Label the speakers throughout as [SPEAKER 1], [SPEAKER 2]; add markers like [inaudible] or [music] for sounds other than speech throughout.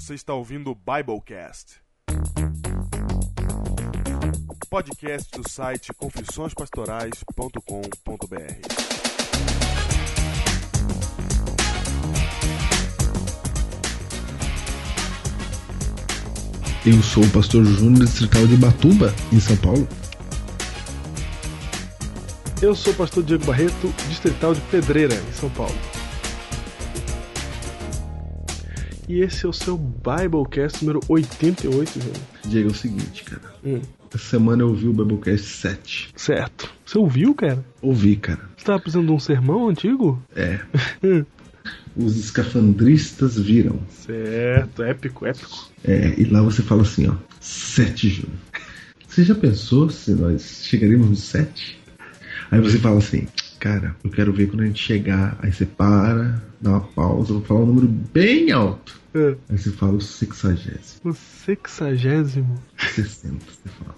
[SPEAKER 1] Você está ouvindo o Biblecast. Podcast do site confissõespastorais.com.br.
[SPEAKER 2] Eu sou o pastor Júnior Distrital de Batuba, em São Paulo.
[SPEAKER 3] Eu sou o pastor Diego Barreto, distrital de Pedreira, em São Paulo. E esse é o seu Biblecast número 88, Júnior.
[SPEAKER 2] Diego, é o seguinte, cara.
[SPEAKER 3] Hum,
[SPEAKER 2] Essa semana eu ouvi o Biblecast 7.
[SPEAKER 3] certo. Você ouviu, cara?
[SPEAKER 2] Ouvi, cara.
[SPEAKER 3] Você tava precisando de um sermão antigo?
[SPEAKER 2] É. [laughs] Os escafandristas viram.
[SPEAKER 3] Certo, épico, épico.
[SPEAKER 2] É, e lá você fala assim, ó. 7, Júnior. Você já pensou se nós chegaremos no 7? Aí você fala assim, cara, eu quero ver quando a gente chegar. Aí você para, dá uma pausa, vou falar um número bem alto.
[SPEAKER 3] É,
[SPEAKER 2] Aí você fala o sexagésimo.
[SPEAKER 3] O sexagésimo.
[SPEAKER 2] 60, você fala.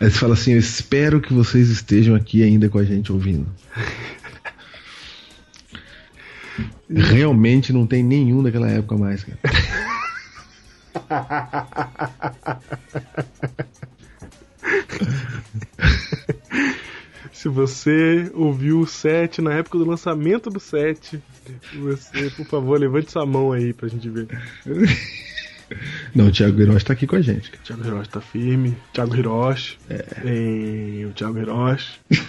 [SPEAKER 2] Aí você fala assim, eu espero que vocês estejam aqui ainda com a gente ouvindo. [laughs] Realmente não tem nenhum daquela época mais, cara. [laughs]
[SPEAKER 3] Se você ouviu o 7 na época do lançamento do 7, você, por favor, levante sua mão aí pra gente ver. [laughs]
[SPEAKER 2] Não, o Thiago Hiroshi tá aqui com a gente. cara.
[SPEAKER 3] Thiago Hiroshi tá firme. Thiago Hiroshi. Tem o Thiago Hiroshi. [laughs]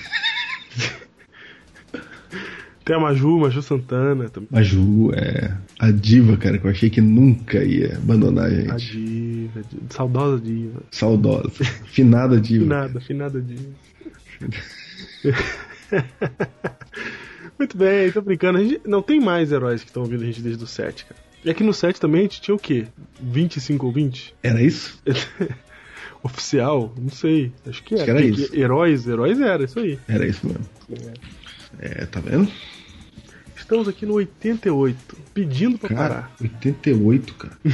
[SPEAKER 3] Tem a Maju, Maju Santana também.
[SPEAKER 2] A Ju é a diva, cara, que eu achei que nunca ia abandonar a
[SPEAKER 3] A
[SPEAKER 2] gente.
[SPEAKER 3] diva, a diva, saudosa diva.
[SPEAKER 2] Saudosa. Finada diva.
[SPEAKER 3] Finada, finada diva. [laughs] [laughs] Muito bem, tô brincando. A gente, não tem mais heróis que estão ouvindo a gente desde o 7, cara. E aqui no 7 também a gente tinha o quê? 25 ouvintes?
[SPEAKER 2] Era isso? [laughs]
[SPEAKER 3] Oficial? Não sei. Acho que era.
[SPEAKER 2] Acho que era
[SPEAKER 3] Porque
[SPEAKER 2] isso.
[SPEAKER 3] Heróis, heróis era, isso aí.
[SPEAKER 2] Era isso mesmo. É, tá vendo?
[SPEAKER 3] Estamos aqui no 88, pedindo pra
[SPEAKER 2] Cara,
[SPEAKER 3] parar.
[SPEAKER 2] 88, cara. [laughs]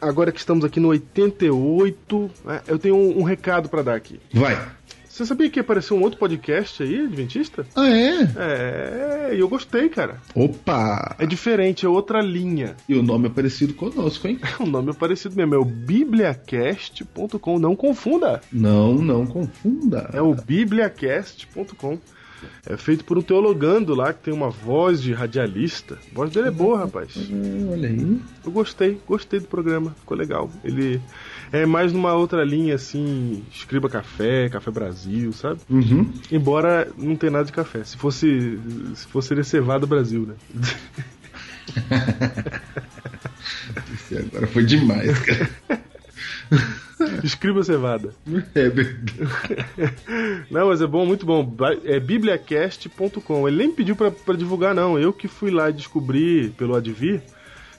[SPEAKER 3] Agora que estamos aqui no 88, né, eu tenho um, um recado pra dar aqui.
[SPEAKER 2] Vai.
[SPEAKER 3] Você sabia que apareceu um outro podcast aí, Adventista?
[SPEAKER 2] Ah, é?
[SPEAKER 3] É, e eu gostei, cara.
[SPEAKER 2] Opa!
[SPEAKER 3] É diferente, é outra linha.
[SPEAKER 2] E o nome é parecido conosco, hein? [laughs]
[SPEAKER 3] O nome é parecido mesmo, é o bibliacast.com, não confunda.
[SPEAKER 2] Não, não confunda.
[SPEAKER 3] É o bibliacast.com. É feito por um teologando lá que tem uma voz de radialista. A voz dele é boa, rapaz.
[SPEAKER 2] Olha aí.
[SPEAKER 3] Eu gostei, gostei do programa, ficou legal. Ele é mais numa outra linha assim, escriba café, café Brasil, sabe?
[SPEAKER 2] Uhum.
[SPEAKER 3] Embora não tenha nada de café. Se fosse, se fosse seria cevada Brasil, né? [laughs]
[SPEAKER 2] Agora foi demais, cara. [laughs]
[SPEAKER 3] Escriba cevada.
[SPEAKER 2] É verdade.
[SPEAKER 3] Não, mas é bom, muito bom. É bibliacast.com. Ele nem pediu pra, pra divulgar, não. Eu que fui lá e descobri pelo Advir.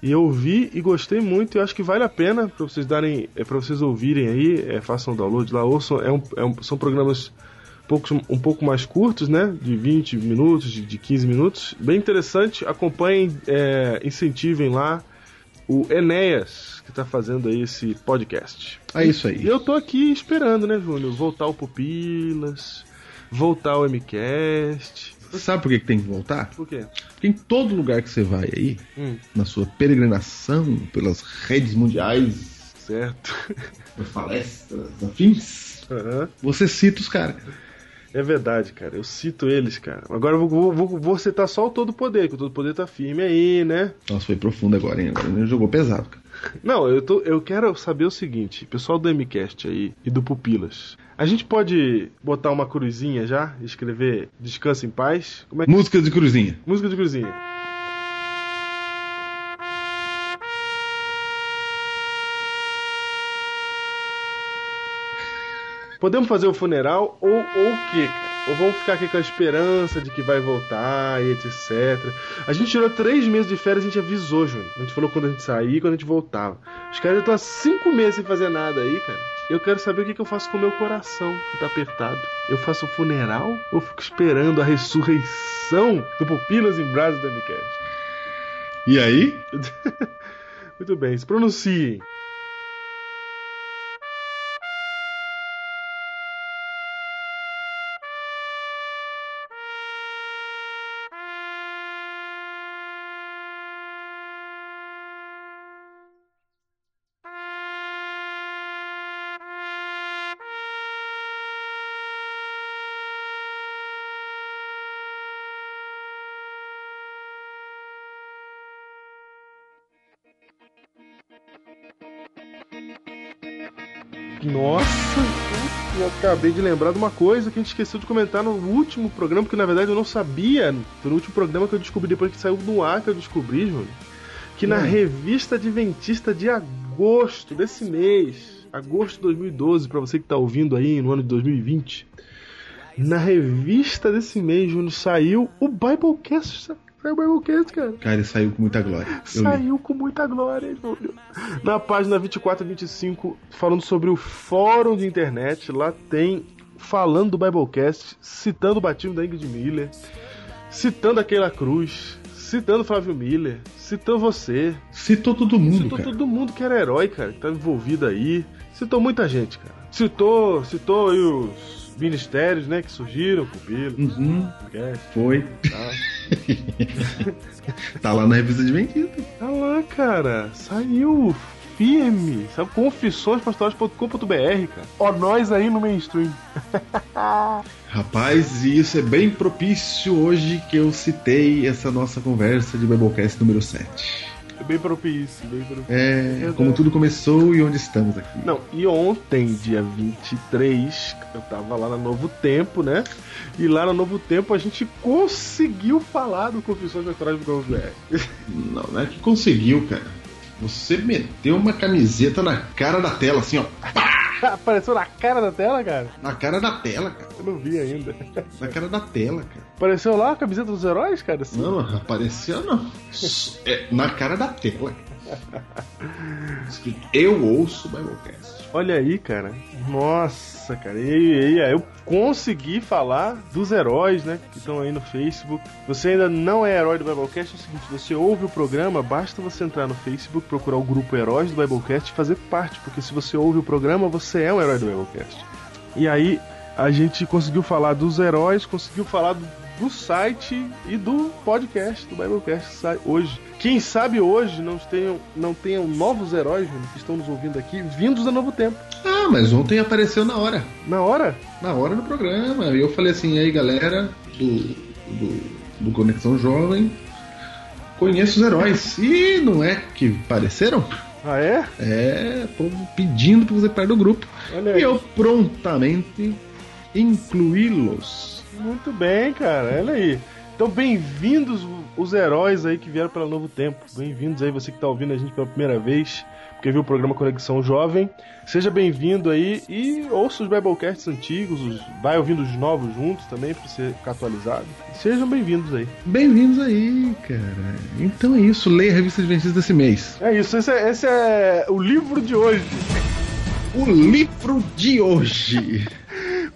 [SPEAKER 3] E eu ouvi e gostei muito. E acho que vale a pena pra vocês darem, é, para vocês ouvirem aí. É, façam download lá. Ouçam, é um, é um- são programas poucos, um pouco mais curtos, né? De 20 minutos, de, de 15 minutos. Bem interessante. Acompanhem, é, incentivem lá o Enéas, que tá fazendo aí esse podcast.
[SPEAKER 2] É isso
[SPEAKER 3] E
[SPEAKER 2] aí.
[SPEAKER 3] eu tô aqui esperando, né, Júnior? Voltar o Pupilas, voltar o MCast.
[SPEAKER 2] Sabe por que, que tem que voltar?
[SPEAKER 3] Por quê?
[SPEAKER 2] Porque em todo lugar que você vai aí,
[SPEAKER 3] Hum,
[SPEAKER 2] na sua peregrinação pelas redes mundiais,
[SPEAKER 3] certo. [laughs]
[SPEAKER 2] por palestras, afins,
[SPEAKER 3] Aham.
[SPEAKER 2] você cita os caras.
[SPEAKER 3] É verdade, cara. Eu cito eles, cara. Agora eu vou, vou, vou citar só o Todo Poder, que o Todo Poder tá firme aí, né?
[SPEAKER 2] Nossa, foi profundo agora, hein? Agora ele jogou pesado, cara.
[SPEAKER 3] Não, eu, tô, eu quero saber o seguinte, pessoal do MCast aí e do Pupilas. A gente pode botar uma cruzinha já? Escrever Descansa em Paz? Como é que.
[SPEAKER 2] Música de cruzinha.
[SPEAKER 3] Música de cruzinha. Podemos fazer o funeral ou, ou o quê, cara? Ou vamos ficar aqui com a esperança de que vai voltar e etc. A gente tirou três meses de férias, a gente avisou, Júnior. A gente falou quando a gente e quando a gente voltava. Os caras já estão há cinco meses sem fazer nada aí, cara. Eu quero saber o que, que eu faço com o meu coração, que tá apertado. Eu faço o funeral ou fico esperando a ressurreição do Pupilas em Brasa da MCast?
[SPEAKER 2] E aí? [laughs]
[SPEAKER 3] Muito bem, se pronunciem. Acabei de lembrar de uma coisa que a gente esqueceu de comentar no último programa, que na verdade eu não sabia. Foi no último programa que eu descobri, depois que saiu do ar que eu descobri, Júnior. Que na
[SPEAKER 2] Hum.
[SPEAKER 3] revista Adventista de agosto desse mês, agosto de 2012, pra você que tá ouvindo aí no ano de 2020, na revista desse mês, Júnior, saiu o Biblecast. Saiu o Biblecast, cara.
[SPEAKER 2] Cara, ele saiu com muita glória. Eu li.
[SPEAKER 3] Saiu com muita glória, Júlio. Na página 24 e 25, falando sobre o fórum de internet, lá tem falando do Biblecast, citando o batismo da Ingrid Miller, citando a Keila Cruz, citando o Flávio Miller, citando você,
[SPEAKER 2] Citou todo mundo,
[SPEAKER 3] citou
[SPEAKER 2] cara.
[SPEAKER 3] todo mundo que era herói, cara, que tá envolvido aí. Citou muita gente, cara. Citou, citou aí os ministérios, né, que surgiram com o Pilo,
[SPEAKER 2] Uhum,
[SPEAKER 3] podcast,
[SPEAKER 2] foi.
[SPEAKER 3] tá? [laughs]
[SPEAKER 2] Tá lá na revista Adventista.
[SPEAKER 3] Tá lá, cara. Saiu firme. Sabe? Confissõespastorais.com.br, cara. Ó, nós aí no mainstream. [laughs]
[SPEAKER 2] Rapaz, e isso é bem propício hoje que eu citei essa nossa conversa de Biblecast número 7.
[SPEAKER 3] É bem propício, bem propício.
[SPEAKER 2] É, como tudo começou e onde estamos aqui.
[SPEAKER 3] Não, e ontem, dia 23, eu tava lá na Novo Tempo, né? E lá na Novo Tempo a gente conseguiu falar do Confissões Pastorais do BR. [laughs]
[SPEAKER 2] Não, não é que conseguiu, cara. Você meteu uma camiseta na cara da tela, assim, ó. [laughs]
[SPEAKER 3] Apareceu na cara da tela, cara?
[SPEAKER 2] Na cara da tela, cara.
[SPEAKER 3] Eu não vi ainda.
[SPEAKER 2] Na cara da tela, cara.
[SPEAKER 3] Apareceu lá a camiseta dos heróis, cara? Assim?
[SPEAKER 2] Não, apareceu não. É, na cara da tela. Escrito, Eu ouço o Biblecast.
[SPEAKER 3] Olha aí, cara. Nossa, cara. E, aí, aí eu consegui falar dos heróis, né? Que estão aí no Facebook. Você ainda não é herói do Biblecast, é o seguinte: você ouve o programa, basta você entrar no Facebook, procurar o grupo Heróis do Biblecast e fazer parte. Porque se você ouve o programa, você é um herói do Biblecast. E aí a gente conseguiu falar dos heróis, conseguiu falar do, do site e do podcast do Biblecast que sai hoje. Quem sabe hoje não tenham, não tenham novos heróis Júnior, que estão nos ouvindo aqui, vindos da Novo Tempo.
[SPEAKER 2] Ah, mas ontem apareceu na hora.
[SPEAKER 3] Na hora?
[SPEAKER 2] Na hora do programa. E eu falei assim, aí galera do, do, do Conexão Jovem, conheço os heróis. E não é que pareceram?
[SPEAKER 3] Ah, é?
[SPEAKER 2] É, povo pedindo pra você parte do grupo.
[SPEAKER 3] Olha
[SPEAKER 2] E
[SPEAKER 3] aí.
[SPEAKER 2] eu prontamente incluí-los.
[SPEAKER 3] Muito bem, cara. Olha aí. Então, bem-vindos os heróis aí que vieram pelo Novo Tempo. Bem-vindos aí, você que tá ouvindo a gente pela primeira vez, porque viu o programa Conexão Jovem. Seja bem-vindo aí e ouça os Biblecasts antigos, os- vai ouvindo os novos juntos também, pra você ficar atualizado. Sejam bem-vindos aí.
[SPEAKER 2] Bem-vindos aí, cara. Então é isso, leia a revista Adventista desse mês.
[SPEAKER 3] É isso, esse é, esse é o livro de hoje.
[SPEAKER 2] O livro de hoje. [laughs]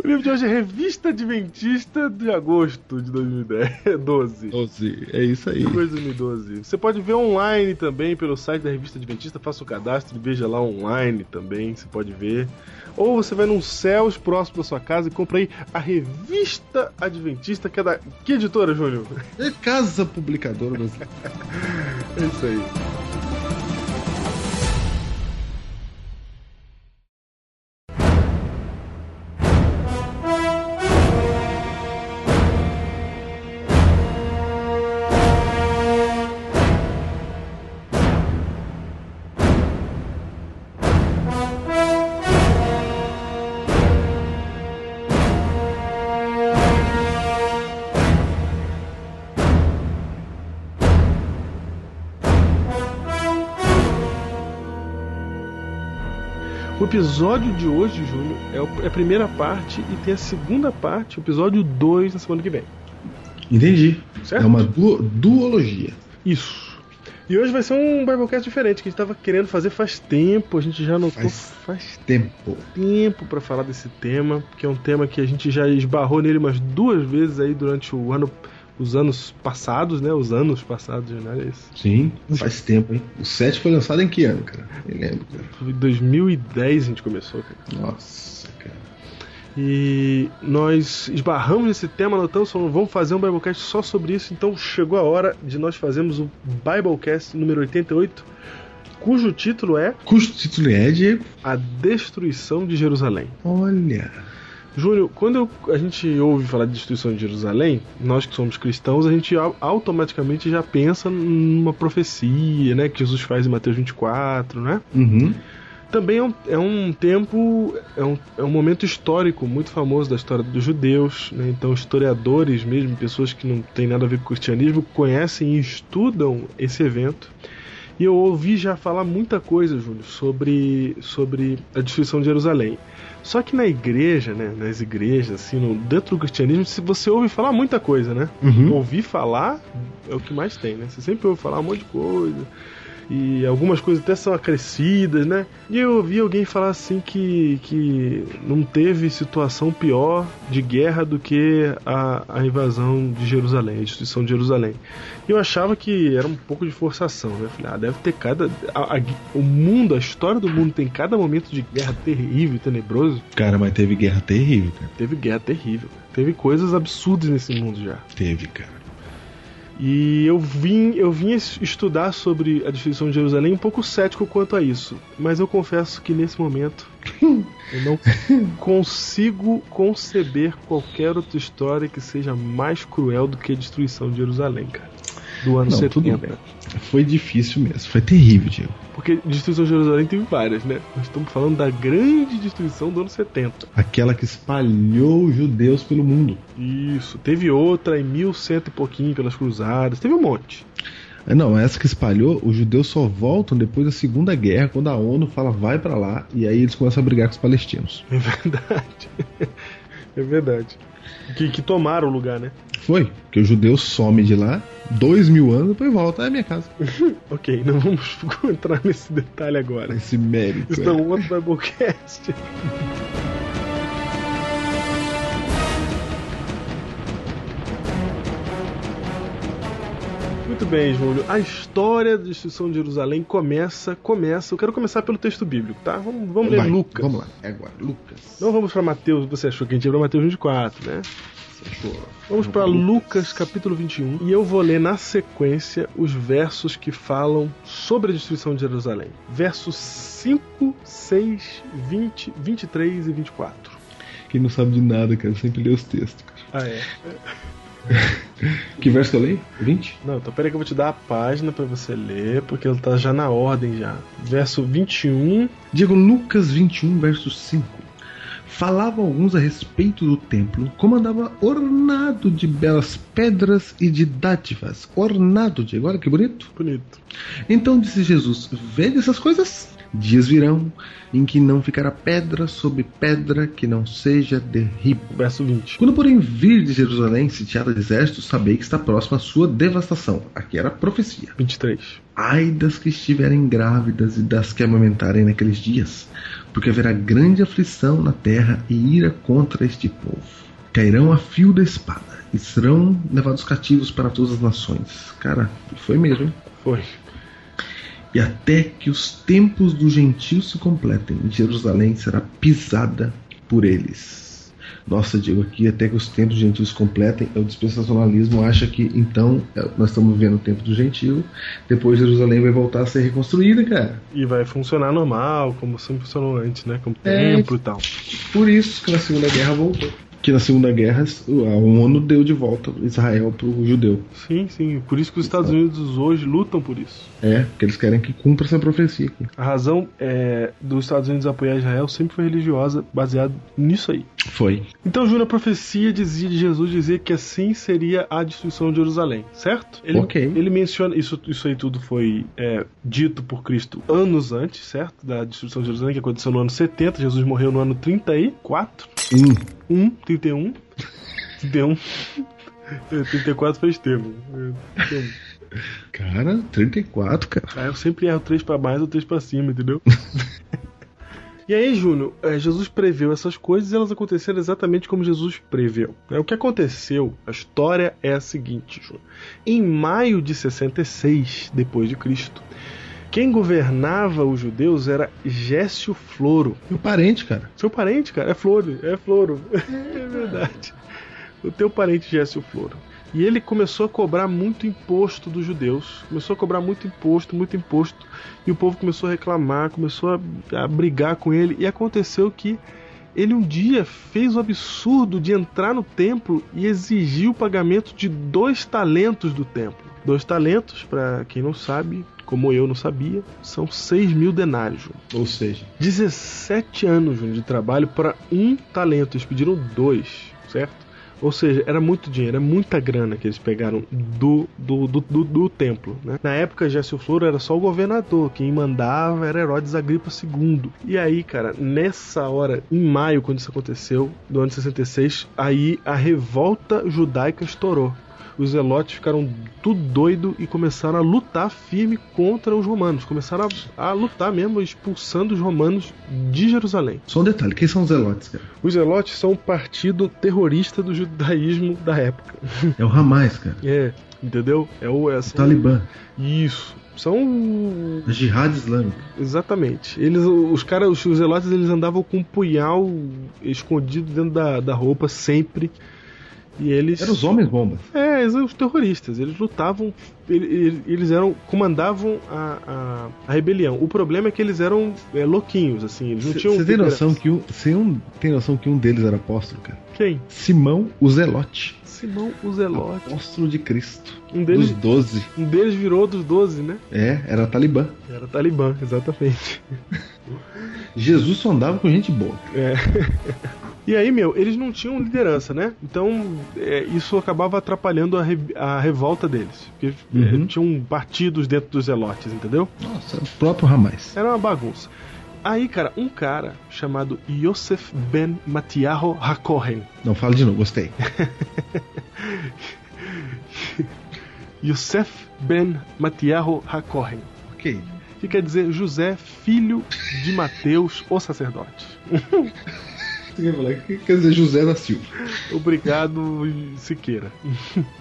[SPEAKER 3] O livro de hoje é Revista Adventista de agosto de 2012.
[SPEAKER 2] 12, é isso aí.
[SPEAKER 3] Coisa 2012. Você pode ver online também pelo site da Revista Adventista, faça o cadastro e veja lá online também, você pode ver. Ou você vai num Céus próximo da sua casa e compra aí a Revista Adventista, que é da. Que editora, Júnior?
[SPEAKER 2] É Casa Publicadora Brasileira. [laughs]
[SPEAKER 3] É isso aí. Episódio de hoje, Júnior, é é a primeira parte e tem a segunda parte, o episódio 2, na semana que vem.
[SPEAKER 2] Entendi.
[SPEAKER 3] Certo?
[SPEAKER 2] É uma du- duologia.
[SPEAKER 3] Isso. E hoje vai ser um Biblecast diferente, que a gente tava querendo fazer faz tempo, a gente já notou
[SPEAKER 2] Faz-
[SPEAKER 3] faz
[SPEAKER 2] Tempo.
[SPEAKER 3] tempo pra falar desse tema, que é um tema que a gente já esbarrou nele umas duas vezes aí durante o ano, os anos passados, né? Os anos passados, né? Esse.
[SPEAKER 2] Sim, faz tempo, hein? O 7 foi lançado em que ano, cara? Nem lembro, cara.
[SPEAKER 3] Foi em 2010 a gente começou, cara.
[SPEAKER 2] Nossa, cara.
[SPEAKER 3] E nós esbarramos nesse tema, notamos, falamos, vamos fazer um Biblecast só sobre isso, então chegou a hora de nós fazermos o Biblecast número 88, cujo título é
[SPEAKER 2] Cujo título é, Diego?
[SPEAKER 3] A Destruição de Jerusalém.
[SPEAKER 2] Olha.
[SPEAKER 3] Júnior, quando a gente ouve falar de destruição de Jerusalém, nós que somos cristãos, a gente au- automaticamente já pensa numa profecia, né, que Jesus faz em Mateus 24, né?
[SPEAKER 2] Uhum.
[SPEAKER 3] Também é um, é um tempo, é um, é um momento histórico muito famoso da história dos judeus, né? então historiadores mesmo, pessoas que não têm nada a ver com o cristianismo, conhecem e estudam esse evento. E eu ouvi já falar muita coisa, Júlio, sobre, sobre a destruição de Jerusalém. Só que na igreja, né, nas igrejas, assim, no, dentro do cristianismo, se você ouve falar muita coisa, né?
[SPEAKER 2] Uhum.
[SPEAKER 3] Ouvir falar é o que mais tem, né? Você sempre ouve falar um monte de coisa. E algumas coisas até são acrescidas, né? E eu ouvi alguém falar assim que, que não teve situação pior de guerra do que a, a invasão de Jerusalém, a destruição de Jerusalém. E eu achava que era um pouco de forçação, né? Falei, ah, deve ter cada. a- a- o mundo, a história do mundo tem cada momento de guerra terrível e tenebroso.
[SPEAKER 2] Cara, mas teve guerra terrível, cara.
[SPEAKER 3] Teve guerra terrível. Teve coisas absurdas nesse mundo já.
[SPEAKER 2] Teve, cara.
[SPEAKER 3] E eu vim, eu vim es- estudar sobre a destruição de Jerusalém um pouco cético quanto a isso. Mas eu confesso que nesse momento [laughs] eu não consigo conceber qualquer outra história que seja mais cruel do que a destruição de Jerusalém, cara. Do ano
[SPEAKER 2] Não,
[SPEAKER 3] 70.
[SPEAKER 2] tudo bem. Foi difícil mesmo. Foi terrível, Diego.
[SPEAKER 3] Porque destruição de Jerusalém teve várias, né? Nós estamos falando da grande destruição do ano 70.
[SPEAKER 2] Aquela que espalhou os judeus pelo mundo.
[SPEAKER 3] Isso. Teve outra em 1100 e pouquinho pelas cruzadas. Teve um monte.
[SPEAKER 2] É, Não, essa que espalhou, os judeus só voltam depois da Segunda Guerra, quando a ONU fala vai pra lá, e aí eles começam a brigar com os palestinos.
[SPEAKER 3] É verdade. [laughs] É verdade. Que, que tomaram o lugar, né?
[SPEAKER 2] Foi, porque os judeus somem de lá, dois mil anos, depois volta, é minha casa. [laughs]
[SPEAKER 3] Ok, não vamos [laughs] entrar nesse detalhe agora.
[SPEAKER 2] Esse mérito.
[SPEAKER 3] Isso é um outro Biblecast. [laughs] Muito bem, Júlio. A história da destruição de Jerusalém começa, começa. Eu quero começar pelo texto bíblico, tá? Vamos, vamos ler
[SPEAKER 2] Vai,
[SPEAKER 3] Lucas.
[SPEAKER 2] Vamos lá, é agora, Lucas.
[SPEAKER 3] Não vamos para Mateus, você achou que a gente ia para Mateus 24, né? Vamos para Lucas capítulo 21 e eu vou ler na sequência os versos que falam sobre a destruição de Jerusalém. Versos 5, 6, 20, 23 e 24.
[SPEAKER 2] Quem não sabe de nada, cara, sempre lê os textos. cara.
[SPEAKER 3] Ah, é? [laughs]
[SPEAKER 2] Que verso que eu leio? 20?
[SPEAKER 3] Não, então peraí que eu vou te dar a página para você ler, porque ela tá já na ordem já. Verso 21.
[SPEAKER 2] Diego Lucas 21, verso 5. Falavam alguns a respeito do templo, como andava ornado de belas pedras e de dádivas. Ornado, Diego, olha que bonito.
[SPEAKER 3] Bonito.
[SPEAKER 2] Então disse Jesus: Vede essas coisas? Dias virão em que não ficará pedra sobre pedra que não seja derribo.
[SPEAKER 3] Verso 20.
[SPEAKER 2] Quando, porém, vir de Jerusalém sitiada de exércitos, sabei que está próxima a sua devastação. Aqui era a profecia.
[SPEAKER 3] 23.
[SPEAKER 2] Ai das que estiverem grávidas e das que amamentarem naqueles dias, porque haverá grande aflição na terra e ira contra este povo. Cairão a fio da espada e serão levados cativos para todas as nações. Cara, foi mesmo, hein?
[SPEAKER 3] Foi.
[SPEAKER 2] E até que os tempos dos gentios se completem, Jerusalém será pisada por eles. Nossa, digo aqui, até que os tempos dos gentios se completem, é o dispensacionalismo acha que então é, nós estamos vivendo o tempo do gentio, depois Jerusalém vai voltar a ser reconstruída, cara.
[SPEAKER 3] E vai funcionar normal, como sempre funcionou antes, né? Como
[SPEAKER 2] É.
[SPEAKER 3] templo e tal.
[SPEAKER 2] Por isso que na Segunda Guerra voltou. Que na Segunda Guerra a ONU deu de volta Israel pro judeu.
[SPEAKER 3] Sim, sim. Por isso que os Estados Unidos hoje lutam por isso.
[SPEAKER 2] É, porque eles querem que cumpra essa profecia aqui.
[SPEAKER 3] A razão é, dos Estados Unidos apoiar Israel sempre foi religiosa, baseado nisso aí.
[SPEAKER 2] Foi.
[SPEAKER 3] Então, Júnior, a profecia dizia de Jesus dizia que assim seria a destruição de Jerusalém, certo? Ele,
[SPEAKER 2] Ok.
[SPEAKER 3] Ele menciona isso, isso aí tudo foi é, dito por Cristo anos antes, certo? Da destruição de Jerusalém que aconteceu no ano 70. Jesus morreu no ano 34.
[SPEAKER 2] Um.
[SPEAKER 3] 1, 31. 31. É, 34 foi Estevam. É, 31.
[SPEAKER 2] Cara, 34, cara.
[SPEAKER 3] Ah, eu sempre erro 3 pra mais ou 3 pra cima, entendeu? [laughs] e aí, Júnior, é, Jesus preveu essas coisas e elas aconteceram exatamente como Jesus preveu. né? O que aconteceu, a história é a seguinte, Júnior. Em maio de 66 depois de Cristo, quem governava os judeus era Gécio Floro.
[SPEAKER 2] Meu parente, cara.
[SPEAKER 3] Seu parente, cara, é Floro, é Floro. [laughs] é verdade. O teu parente Gécio Floro. E ele começou a cobrar muito imposto dos judeus. Começou a cobrar muito imposto, muito imposto. E o povo começou a reclamar, começou a, a brigar com ele. E aconteceu que ele um dia fez o absurdo de entrar no templo e exigir o pagamento de dois talentos do templo. Dois talentos, para quem não sabe, como eu não sabia, são 6 mil denários. Júnior.
[SPEAKER 2] Ou seja,
[SPEAKER 3] 17 anos Júnior, de trabalho para um talento. Eles pediram dois, certo? Ou seja, era muito dinheiro, é muita grana que eles pegaram do, do, do, do, do templo. Né? Na época, Géssio Floro era só o governador, quem mandava era Herodes Agripa II. E aí, cara, nessa hora, em maio, quando isso aconteceu, do ano de 66, aí a revolta judaica estourou os zelotes ficaram tudo doido e começaram a lutar firme contra os romanos. Começaram a, a, lutar mesmo, expulsando os romanos de Jerusalém.
[SPEAKER 2] Só um detalhe, quem são os zelotes, cara?
[SPEAKER 3] Os zelotes são um partido terrorista do judaísmo da época.
[SPEAKER 2] É o Hamas, cara.
[SPEAKER 3] É, entendeu? É o, é,
[SPEAKER 2] o Talibã.
[SPEAKER 3] Isso. São.
[SPEAKER 2] A jihad islâmica.
[SPEAKER 3] Exatamente. Eles, os caras, os zelotes, eles andavam com um punhal escondido dentro da, da roupa sempre. E eles.
[SPEAKER 2] Eram os homens bombas.
[SPEAKER 3] É, eles eram os terroristas. Eles lutavam, eles eram comandavam a, a, a rebelião. O problema é que eles eram é, louquinhos, assim. Eles não tinham.
[SPEAKER 2] Você tem noção que um, você um, tem noção que um deles era apóstolo, cara?
[SPEAKER 3] Quem?
[SPEAKER 2] Simão o Zelote.
[SPEAKER 3] Simão o Zelote.
[SPEAKER 2] Apóstolo de Cristo.
[SPEAKER 3] Um deles,
[SPEAKER 2] dos doze.
[SPEAKER 3] Um deles virou dos doze, né?
[SPEAKER 2] É, era Talibã.
[SPEAKER 3] Era Talibã, exatamente. [laughs]
[SPEAKER 2] Jesus só andava com gente boa.
[SPEAKER 3] É. [laughs] E aí, meu, eles não tinham liderança, né? Então, é, isso acabava atrapalhando a, re, a revolta deles. Porque
[SPEAKER 2] Uhum.
[SPEAKER 3] é, tinham partidos dentro dos zelotes, entendeu?
[SPEAKER 2] Nossa, o próprio Hamas.
[SPEAKER 3] Era uma bagunça. Aí, cara, um cara chamado Yosef Ben Matiaho Hakohen.
[SPEAKER 2] Não, fala de novo, gostei. [laughs]
[SPEAKER 3] Yosef Ben Matiaho Hakohen.
[SPEAKER 2] ok.
[SPEAKER 3] Que quer dizer José, filho de Mateus, o sacerdote. [laughs]
[SPEAKER 2] Falar que quer dizer José da Silva.
[SPEAKER 3] Obrigado, Siqueira.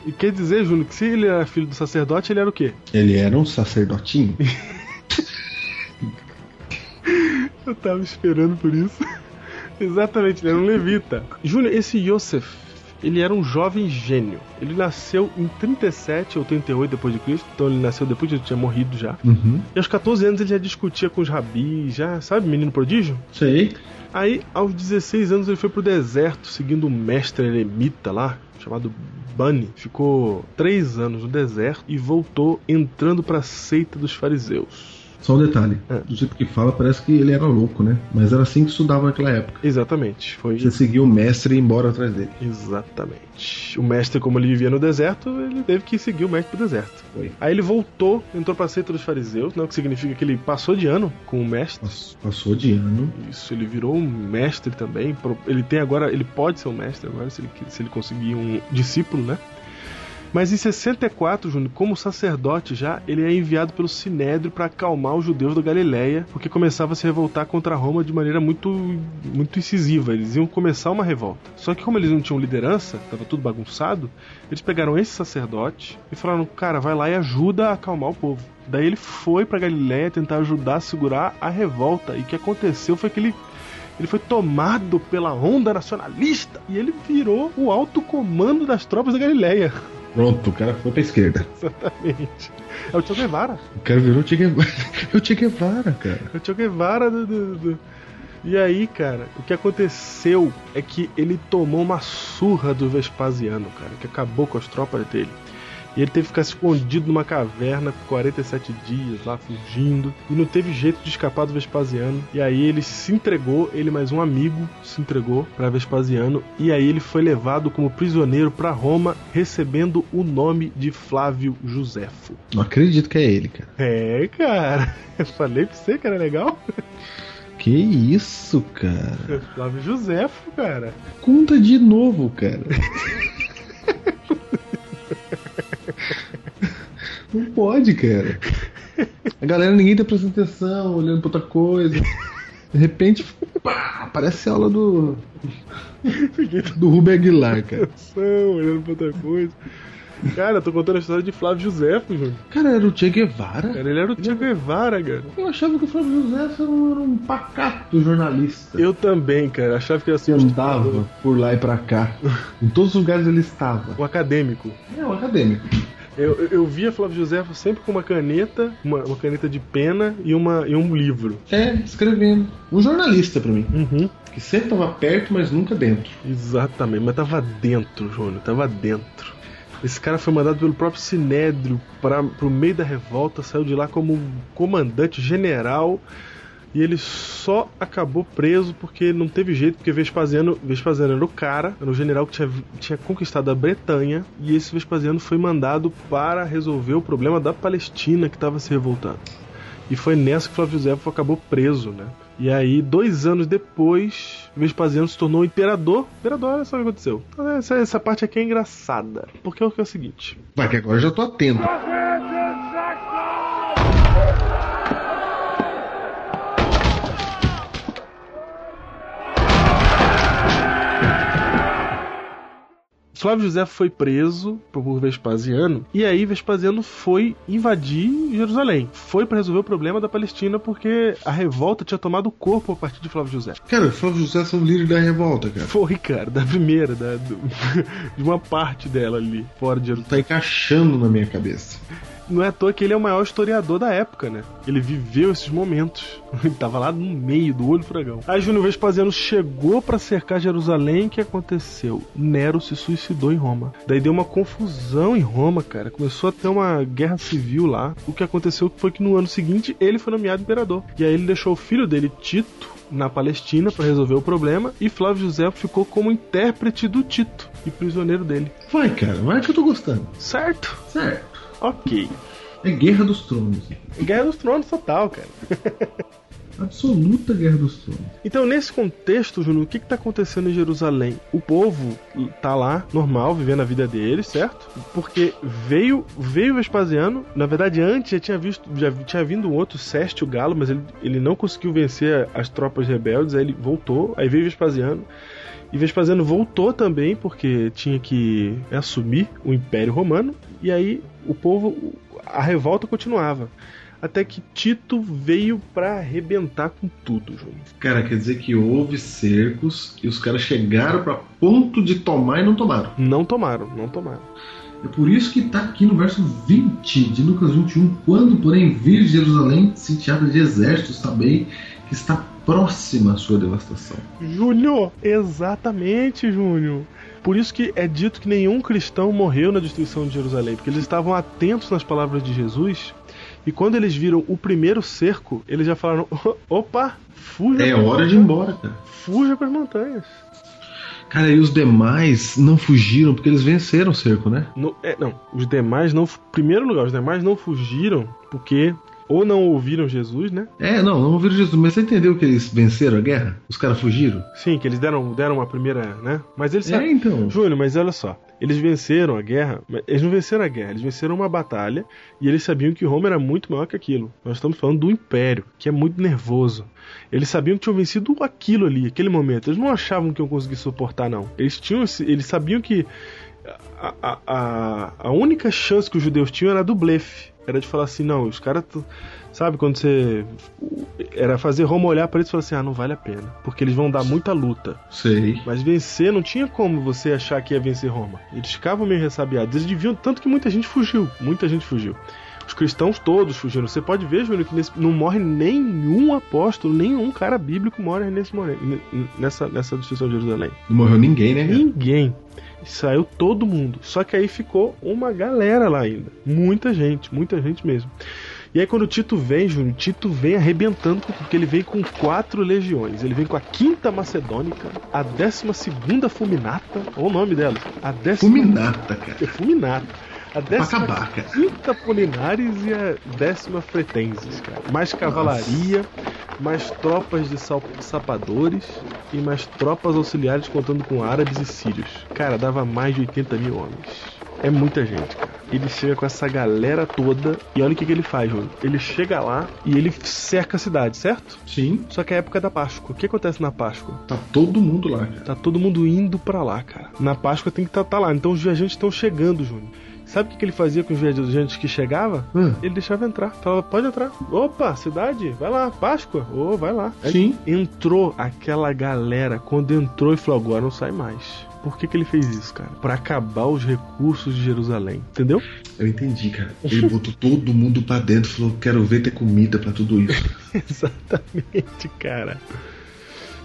[SPEAKER 3] E quer dizer, Júnior, que se ele era filho do sacerdote, ele era o quê?
[SPEAKER 2] Ele era um sacerdotinho. [laughs]
[SPEAKER 3] Eu tava esperando por isso. Exatamente, ele era um levita. Júnior, esse Yosef, ele era um jovem gênio. Ele nasceu em 37 ou 38 depois de Cristo, então ele nasceu depois de ele tinha morrido já.
[SPEAKER 2] Uhum.
[SPEAKER 3] E aos 14 anos ele já discutia com os rabis, já, sabe, menino prodígio?
[SPEAKER 2] Sei.
[SPEAKER 3] Aí, aos 16 anos, ele foi pro deserto, seguindo um mestre eremita lá, chamado Bani. Ficou três anos no deserto e voltou entrando pra seita dos fariseus.
[SPEAKER 2] Só um detalhe.
[SPEAKER 3] É.
[SPEAKER 2] Do jeito que fala, parece que ele era louco, né? Mas era assim que estudava naquela época.
[SPEAKER 3] Exatamente, foi
[SPEAKER 2] Você seguia o mestre e ir embora atrás dele.
[SPEAKER 3] Exatamente. O mestre, como ele vivia no deserto, ele teve que seguir o mestre pro deserto.
[SPEAKER 2] Foi.
[SPEAKER 3] Aí ele voltou, entrou pra seita dos fariseus, né, o que significa que ele passou de ano com o mestre.
[SPEAKER 2] Pass- Passou de ano.
[SPEAKER 3] Isso, ele virou um mestre também. Ele tem agora, ele pode ser um mestre agora se ele, se ele conseguir um discípulo, né? Mas em 64, Júnior, como sacerdote já, ele é enviado pelo Sinédrio para acalmar os judeus da Galileia, porque começava a se revoltar contra Roma de maneira muito, muito incisiva. Eles iam começar uma revolta. Só que como eles não tinham liderança, estava tudo bagunçado, eles pegaram esse sacerdote e falaram: "Cara, vai lá e ajuda a acalmar o povo". Daí ele foi para Galileia tentar ajudar a segurar a revolta. E o que aconteceu foi que ele ele foi tomado pela onda nacionalista e ele virou o alto comando das tropas da Galileia.
[SPEAKER 2] Pronto, o cara foi pra esquerda. [laughs]
[SPEAKER 3] Exatamente. É o Che Guevara.
[SPEAKER 2] O cara virou o Che Guevara. [laughs] o Che Guevara, cara.
[SPEAKER 3] É o Che Guevara do, do- do- E aí, cara, o que aconteceu é que ele tomou uma surra do Vespasiano, cara, que acabou com as tropas dele. E ele teve que ficar escondido numa caverna por 47 dias lá, fugindo. E não teve jeito de escapar do Vespasiano. E aí ele se entregou, ele mais um amigo se entregou para Vespasiano. E aí ele foi levado como prisioneiro para Roma, recebendo o nome de Flávio Josefo.
[SPEAKER 2] Não acredito que é ele, cara.
[SPEAKER 3] É, cara. [laughs] Eu falei pra você que era legal.
[SPEAKER 2] Que isso, cara?
[SPEAKER 3] Flávio Josefo, cara.
[SPEAKER 2] Conta de novo, cara. [laughs] [laughs] Não pode, cara. A galera, ninguém tá prestando atenção, olhando pra outra coisa. De repente, pá, aparece a aula do. [laughs] Do Rubem Aguilar, cara.
[SPEAKER 3] Atenção, olhando pra outra coisa. Cara, eu tô contando a história de Flávio Josefo, Júnior.
[SPEAKER 2] Cara, era o Che Guevara?
[SPEAKER 3] Cara, ele era o Che Guevara, cara.
[SPEAKER 2] Eu achava que o Flávio José era um, era um pacato jornalista.
[SPEAKER 3] Eu também, cara. Achava que era assim,
[SPEAKER 2] andava por lá e pra cá. [laughs] Em todos os lugares ele estava.
[SPEAKER 3] um acadêmico.
[SPEAKER 2] É um acadêmico.
[SPEAKER 3] Eu, eu, via Flávio Josefo sempre com uma caneta, uma, uma caneta de pena e, uma, e um livro.
[SPEAKER 2] É, escrevendo. Um jornalista pra mim.
[SPEAKER 3] Uhum.
[SPEAKER 2] Que sempre tava perto, mas nunca dentro.
[SPEAKER 3] Exatamente, mas tava dentro, Júnior, tava dentro. Esse cara foi mandado pelo próprio Sinédrio para pro meio da revolta, saiu de lá como comandante general e ele só acabou preso porque não teve jeito, porque Vespasiano, Vespasiano era o cara, era o general que tinha, tinha conquistado a Bretanha, e esse Vespasiano foi mandado para resolver o problema da Palestina que estava se revoltando. E foi nessa que Flávio José acabou preso, né? E aí, dois anos depois, Vespasiano se tornou imperador. Imperador, olha só o que aconteceu. Essa, essa parte aqui é engraçada. Porque é o que é o seguinte.
[SPEAKER 2] Vai que agora eu já tô atento.
[SPEAKER 3] Flávio José foi preso por Vespasiano e aí Vespasiano foi invadir Jerusalém. Foi para resolver o problema da Palestina porque a revolta tinha tomado corpo a partir de Flávio José.
[SPEAKER 2] Cara, Flávio José foi o líder da revolta, cara.
[SPEAKER 3] Foi, cara, da primeira, da, do, [laughs] de uma parte dela ali, fora de Jerusalém.
[SPEAKER 2] Tá encaixando na minha cabeça
[SPEAKER 3] não é à toa que ele é o maior historiador da época, né? Ele viveu esses momentos. [laughs] Ele tava lá no meio do olho do furacão. Aí Júnior Vespasiano chegou para cercar Jerusalém. O que aconteceu? Nero se suicidou em Roma. Daí deu uma confusão em Roma, cara. Começou a ter uma guerra civil lá. O que aconteceu foi que no ano seguinte ele foi nomeado imperador. E aí ele deixou o filho dele, Tito, na Palestina para resolver o problema e Flávio José ficou como intérprete do Tito e prisioneiro dele.
[SPEAKER 2] Vai, cara, vai que eu tô gostando.
[SPEAKER 3] Certo?
[SPEAKER 2] Certo.
[SPEAKER 3] Ok.
[SPEAKER 2] É Guerra dos Tronos.
[SPEAKER 3] Guerra dos Tronos total, cara. [laughs]
[SPEAKER 2] Absoluta Guerra dos Tronos.
[SPEAKER 3] Então, nesse contexto, Júnior, o que está acontecendo em Jerusalém? O povo tá lá, normal, vivendo a vida deles, certo? Porque veio veio Vespasiano, na verdade, antes já tinha visto, já tinha vindo um outro Seste o Galo, mas ele, ele não conseguiu vencer as tropas rebeldes, aí ele voltou, aí veio Vespasiano. E Vespasiano voltou também porque tinha que assumir o Império Romano. E aí o povo, a revolta continuava. Até que Tito veio para arrebentar com tudo, João.
[SPEAKER 2] Cara, quer dizer que houve cercos e os caras chegaram para ponto de tomar e não tomaram.
[SPEAKER 3] Não tomaram, não tomaram.
[SPEAKER 2] É por isso que está aqui no verso 20 de Lucas 21, quando, porém, vir Jerusalém sitiada de exércitos também, está próxima à sua devastação.
[SPEAKER 3] Júnior, exatamente, Júnior. Por isso que é dito que nenhum cristão morreu na destruição de Jerusalém, porque eles estavam atentos nas palavras de Jesus. E quando eles viram o primeiro cerco, eles já falaram: [laughs] opa, fuja.
[SPEAKER 2] É hora de ir embora, cara.
[SPEAKER 3] Fuja para as montanhas.
[SPEAKER 2] Cara, e os demais não fugiram porque eles venceram o cerco, né?
[SPEAKER 3] No, é, não, os demais não. Primeiro lugar, os demais não fugiram porque ou não ouviram Jesus, né?
[SPEAKER 2] É, não, não ouviram Jesus, mas você entendeu que eles venceram a guerra? Os caras fugiram?
[SPEAKER 3] Sim, que eles deram, deram uma primeira, né? Mas eles
[SPEAKER 2] É, então.
[SPEAKER 3] Júnior, mas olha só. Eles venceram a guerra, mas eles não venceram a guerra, eles venceram uma batalha e eles sabiam que Roma era muito maior que aquilo. Nós estamos falando do Império, que é muito nervoso. Eles sabiam que tinham vencido aquilo ali, aquele momento. Eles não achavam que iam conseguir suportar, não. Eles tinham, eles sabiam que a, a, a, a única chance que os judeus tinham era do blefe. Era de falar assim, não, os caras. Sabe quando você. Era fazer Roma olhar para eles e falar assim, ah, não vale a pena. Porque eles vão dar muita luta.
[SPEAKER 2] Sei.
[SPEAKER 3] Mas vencer não tinha como você achar que ia vencer Roma. Eles ficavam meio ressabiados. Eles deviam. Tanto que muita gente fugiu. Muita gente fugiu. Os cristãos todos fugiram. Você pode ver, Júnior, que nesse- não morre nenhum apóstolo, nenhum cara bíblico morre nesse, nessa, nessa destruição de Jerusalém.
[SPEAKER 2] Não morreu ninguém, né?
[SPEAKER 3] Ninguém. Saiu todo mundo. Só que aí ficou uma galera lá ainda. Muita gente, muita gente mesmo. E aí quando o Tito vem, Júnior, Tito vem arrebentando, porque ele vem com quatro legiões. Ele vem com a quinta macedônica, a décima segunda fulminata, olha o nome dela. A décima...
[SPEAKER 2] Fulminata, cara.
[SPEAKER 3] É fulminata. A décima
[SPEAKER 2] acabar, cara.
[SPEAKER 3] quinta Polinares e a décima Fretenses, cara. Mais cavalaria, mais tropas de sapadores e mais tropas auxiliares contando com árabes e sírios. Cara, dava mais de 80 mil homens. É muita gente, cara. Ele chega com essa galera toda e olha o que, que ele faz, Júlio. Ele chega lá e ele cerca a cidade, certo?
[SPEAKER 2] Sim.
[SPEAKER 3] Só que é a época da Páscoa. O que acontece na Páscoa?
[SPEAKER 2] Tá todo mundo lá, cara.
[SPEAKER 3] Tá todo mundo indo pra lá, cara. Na Páscoa tem que estar tá, lá. Então os viajantes estão chegando, Júnior. Sabe o que, que ele fazia com os viajantes que chegavam?
[SPEAKER 2] Hã?
[SPEAKER 3] Ele deixava entrar. Falava, pode entrar. Opa, cidade, vai lá. Páscoa, ô, vai lá. Aí
[SPEAKER 2] Sim.
[SPEAKER 3] entrou aquela galera. Quando entrou, e falou, agora não sai mais. Por que, que ele fez isso, cara? Pra acabar os recursos de Jerusalém. Entendeu?
[SPEAKER 2] Eu entendi, cara. Ele botou todo mundo pra dentro e falou: quero ver ter comida pra tudo isso. [laughs]
[SPEAKER 3] Exatamente, cara.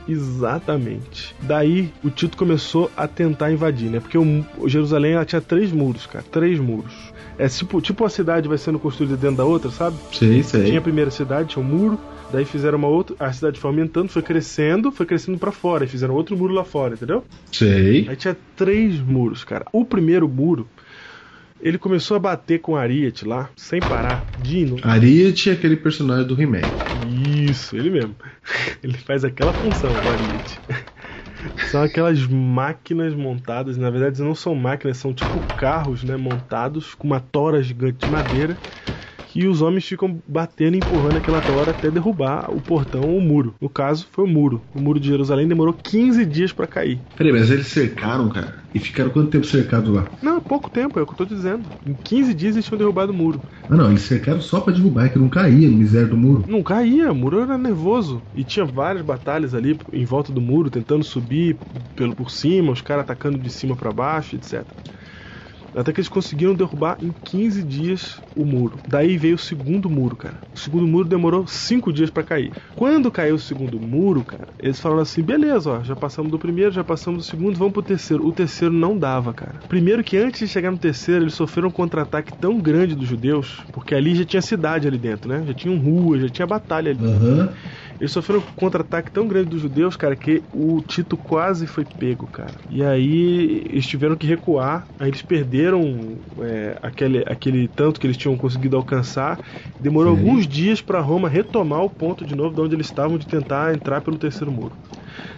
[SPEAKER 3] Exatamente. Daí o Tito começou a tentar invadir, né? Porque o, Jerusalém ela tinha três muros, cara. Três muros. É tipo, tipo a cidade vai sendo construída dentro da outra, sabe?
[SPEAKER 2] Sei, sei.
[SPEAKER 3] Tinha a primeira cidade, tinha um muro, daí fizeram uma outra, a cidade foi aumentando, foi crescendo, foi crescendo para fora, e fizeram outro muro lá fora, entendeu?
[SPEAKER 2] Sei.
[SPEAKER 3] Aí tinha três muros, cara. O primeiro muro, ele começou a bater com Ariete lá, sem parar, Dino.
[SPEAKER 2] Ariete é aquele personagem do He-Man.
[SPEAKER 3] Isso, ele mesmo. [laughs] Ele faz aquela função, o Ariete. [laughs] São aquelas máquinas montadas, na verdade não são máquinas, são tipo carros, né, montados com uma tora gigante de madeira que os homens ficam batendo e empurrando aquela tora até derrubar o portão ou o muro. No caso, foi o muro. O muro de Jerusalém demorou 15 dias para cair.
[SPEAKER 2] Peraí, mas eles cercaram, cara? E ficaram quanto tempo cercados lá?
[SPEAKER 3] Não, pouco tempo, é o que eu tô dizendo. Em 15 dias eles tinham derrubado o muro.
[SPEAKER 2] Ah, não, eles cercaram só pra derrubar, é que não caía no miséria do muro.
[SPEAKER 3] Não caía, o muro era nervoso. E tinha várias batalhas ali em volta do muro, tentando subir pelo por cima, os caras atacando de cima para baixo, etc. Até que eles conseguiram derrubar em 15 dias o muro. Daí veio o segundo muro, cara. O segundo muro demorou 5 dias para cair. Quando caiu o segundo muro, cara, eles falaram assim: beleza, ó, já passamos do primeiro, já passamos do segundo, vamos pro terceiro. O terceiro não dava, cara. Primeiro que antes de chegar no terceiro, eles sofreram um contra-ataque tão grande dos judeus, porque ali já tinha cidade ali dentro, né? Já tinham ruas, já tinha batalha ali.
[SPEAKER 2] Aham.
[SPEAKER 3] Eles sofreram um contra-ataque tão grande dos judeus, cara, que o Tito quase foi pego, cara. E aí eles tiveram que recuar, aí eles perderam é, aquele, aquele tanto que eles tinham conseguido alcançar. Demorou
[SPEAKER 2] Sim.
[SPEAKER 3] alguns dias para Roma retomar o ponto de novo de onde eles estavam de tentar entrar pelo terceiro muro.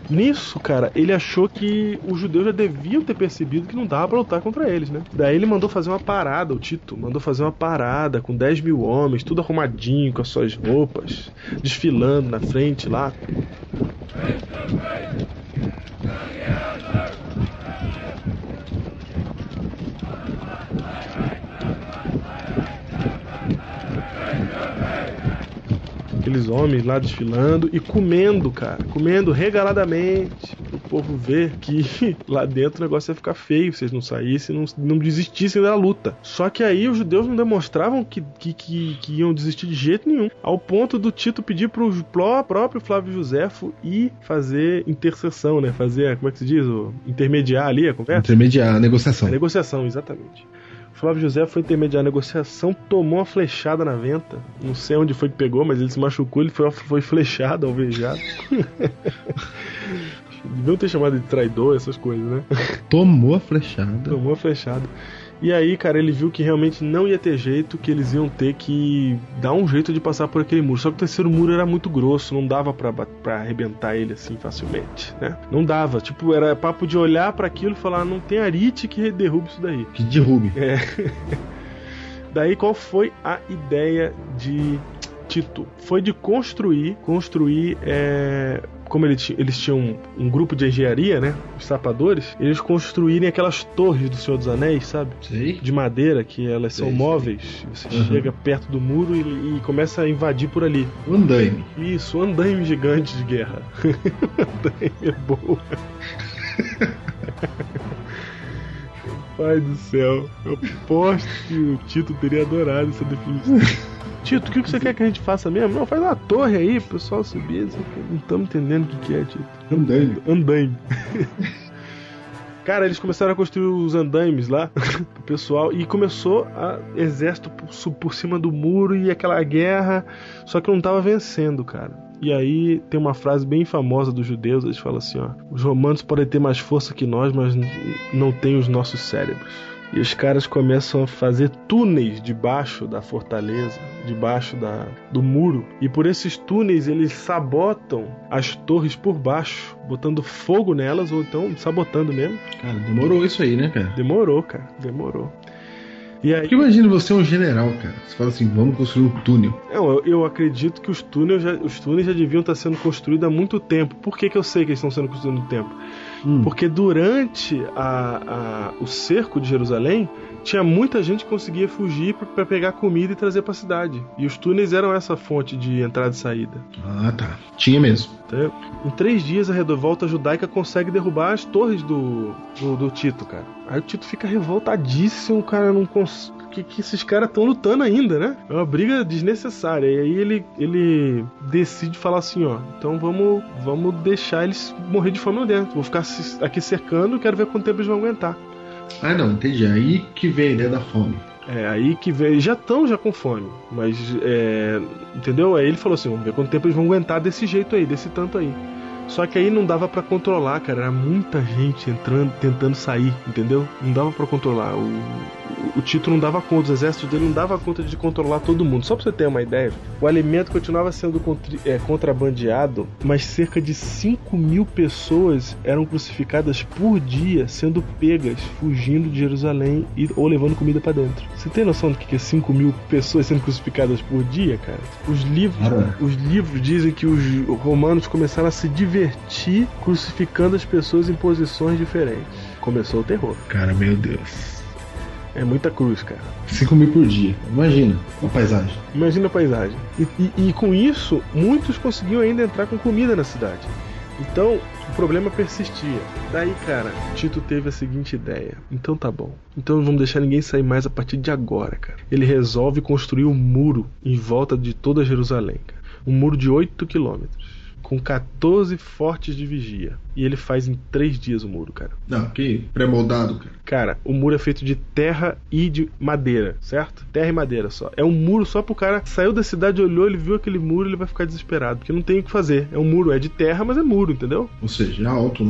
[SPEAKER 3] Nisso, cara, ele achou que os judeus já deviam ter percebido que não dava pra lutar contra eles, né? Daí ele mandou fazer uma parada, o Tito mandou fazer uma parada com 10 mil homens, tudo arrumadinho, com as suas roupas, desfilando na frente lá. Aqueles homens lá desfilando e comendo, cara. Comendo regaladamente. O povo ver que [laughs] lá dentro o negócio ia ficar feio se eles não saíssem, não, não desistissem da luta. Só que aí os judeus não demonstravam que, que, que, que iam desistir de jeito nenhum. Ao ponto do Tito pedir pro pró- próprio Flávio Josefo ir fazer intercessão, né? Fazer, como é que se diz? O, intermediar ali a conversa.
[SPEAKER 2] Intermediar a negociação.
[SPEAKER 3] A negociação, exatamente. Flávio José foi intermediar a negociação, tomou uma flechada na venta. Não sei onde foi que pegou, mas ele se machucou, ele foi, foi flechado, alvejado. [laughs] Deviam ter chamado de traidor, essas coisas, né?
[SPEAKER 2] Tomou a flechada.
[SPEAKER 3] Tomou a flechada. E aí, cara, ele viu que realmente não ia ter jeito, que eles iam ter que dar um jeito de passar por aquele muro. Só que o terceiro muro era muito grosso, não dava pra arrebentar ele assim facilmente, né? Não dava. Tipo, era papo de olhar pra aquilo e falar, não tem arite que derrube isso daí.
[SPEAKER 2] Que derrube.
[SPEAKER 3] É. [laughs] Daí qual foi a ideia de Tito? Foi de construir, construir, é, como ele ti- eles tinham um, um grupo de engenharia, né? Os sapadores, eles construírem aquelas torres do Senhor dos Anéis, sabe?
[SPEAKER 2] Sei.
[SPEAKER 3] De madeira, que elas são
[SPEAKER 2] sei.
[SPEAKER 3] móveis. Você
[SPEAKER 2] Uhum.
[SPEAKER 3] chega perto do muro e, e começa a invadir por ali.
[SPEAKER 2] Andaime.
[SPEAKER 3] Isso, andaime gigante de guerra. [laughs] andaime é boa. [laughs] Pai do céu, eu aposto que o Tito teria adorado essa definição. Tito, o que que você quer que a gente faça mesmo? Não, faz uma torre aí, pessoal subir. aqui. Não estamos entendendo o que, que é, Tito.
[SPEAKER 2] Andaime.
[SPEAKER 3] Andaime. [laughs] Cara, eles começaram a construir os andaimes lá [laughs] pro pessoal e começou a exército por, por cima do muro e aquela guerra, só que não tava vencendo, cara. E aí tem uma frase bem famosa dos judeus, eles falam assim, ó: "Os romanos podem ter mais força que nós, mas não têm os nossos cérebros". E os caras começam a fazer túneis debaixo da fortaleza, debaixo da, do muro. E por esses túneis eles sabotam as torres por baixo, botando fogo nelas ou então sabotando mesmo.
[SPEAKER 2] Cara, demorou isso aí, né, cara?
[SPEAKER 3] Demorou, cara, demorou. E aí,
[SPEAKER 2] Porque imagina você é um general, cara. Você fala assim, vamos construir um túnel.
[SPEAKER 3] não, eu, eu acredito que os túneis, já, os túneis já deviam estar sendo construídos há muito tempo. Por que, que eu sei que eles estão sendo construídos há muito tempo?
[SPEAKER 2] Hum.
[SPEAKER 3] Porque durante a- a- o cerco de Jerusalém, tinha muita gente que conseguia fugir para pegar comida e trazer para a cidade. E os túneis eram essa fonte de entrada e saída.
[SPEAKER 2] Ah, tá. Tinha mesmo.
[SPEAKER 3] entendeu? Em três dias, a revolta judaica consegue derrubar as torres do, do, do Tito, cara. Aí o Tito fica revoltadíssimo, cara. Não cons... que, que esses caras estão lutando ainda, né? É uma briga desnecessária. E aí ele, ele decide falar assim, ó, então vamos, vamos deixar eles morrer de fome lá dentro. Vou ficar aqui cercando, quero ver quanto tempo eles vão aguentar.
[SPEAKER 2] Ah, não, entendi. Aí que vem a ideia da fome.
[SPEAKER 3] É, aí que vem. Já estão já com fome. Mas, é, entendeu? Aí ele falou assim: vamos ver quanto tempo eles vão aguentar desse jeito aí, desse tanto aí. Só que aí não dava para controlar, cara. Era muita gente entrando, tentando sair, entendeu? Não dava para controlar. O, o, Tito não dava conta, o exército dele não dava conta de controlar todo mundo. Só pra você ter uma ideia, o alimento continuava sendo contri, é, contrabandeado, mas cerca de 5 mil pessoas eram crucificadas por dia, sendo pegas, fugindo de Jerusalém e, ou levando comida para dentro. Você tem noção do que é 5 mil pessoas sendo crucificadas por dia, cara? Os livros, os livros dizem que os romanos começaram a se divertir divertir crucificando as pessoas em posições diferentes. Começou o terror.
[SPEAKER 2] Cara, meu Deus.
[SPEAKER 3] É muita cruz, cara.
[SPEAKER 2] 5 mil por dia. Imagina a paisagem.
[SPEAKER 3] Imagina a paisagem. E, e, e, com isso, muitos conseguiam ainda entrar com comida na cidade. Então, o problema persistia. Daí, cara, Tito teve a seguinte ideia. Então tá bom. Então não vamos deixar ninguém sair mais a partir de agora, cara. Ele resolve construir um muro em volta de toda Jerusalém, cara. Um muro de 8 quilômetros com 14 fortes de vigia. E ele faz em 3 dias o muro, cara.
[SPEAKER 2] Não, que pré-moldado, cara.
[SPEAKER 3] Cara, o muro é feito de terra e de madeira, certo? Terra e madeira só. É um muro só pro cara saiu da cidade, olhou, ele viu aquele muro, ele vai ficar desesperado, porque não tem o que fazer. É um muro, é de terra, mas é muro, entendeu?
[SPEAKER 2] Ou seja, alto.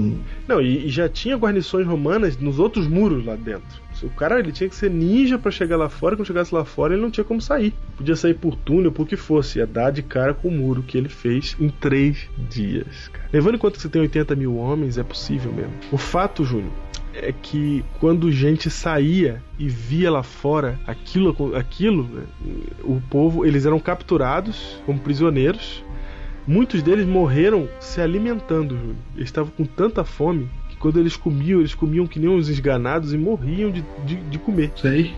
[SPEAKER 3] Não, e, e já tinha guarnições romanas nos outros muros lá dentro. O cara ele tinha que ser ninja para chegar lá fora. Quando chegasse lá fora, ele não tinha como sair. Podia sair por túnel, por que fosse. Ia dar de cara com o muro que ele fez em três dias. Cara. Levando em conta que você tem 80 mil homens, é possível mesmo. O fato, Júnior, é que quando gente saía e via lá fora aquilo, aquilo, né, o povo, eles eram capturados como prisioneiros. Muitos deles morreram se alimentando, Júnior. Eles estavam com tanta fome quando eles comiam, eles comiam que nem uns esganados e morriam de, de, de comer.
[SPEAKER 2] Sei.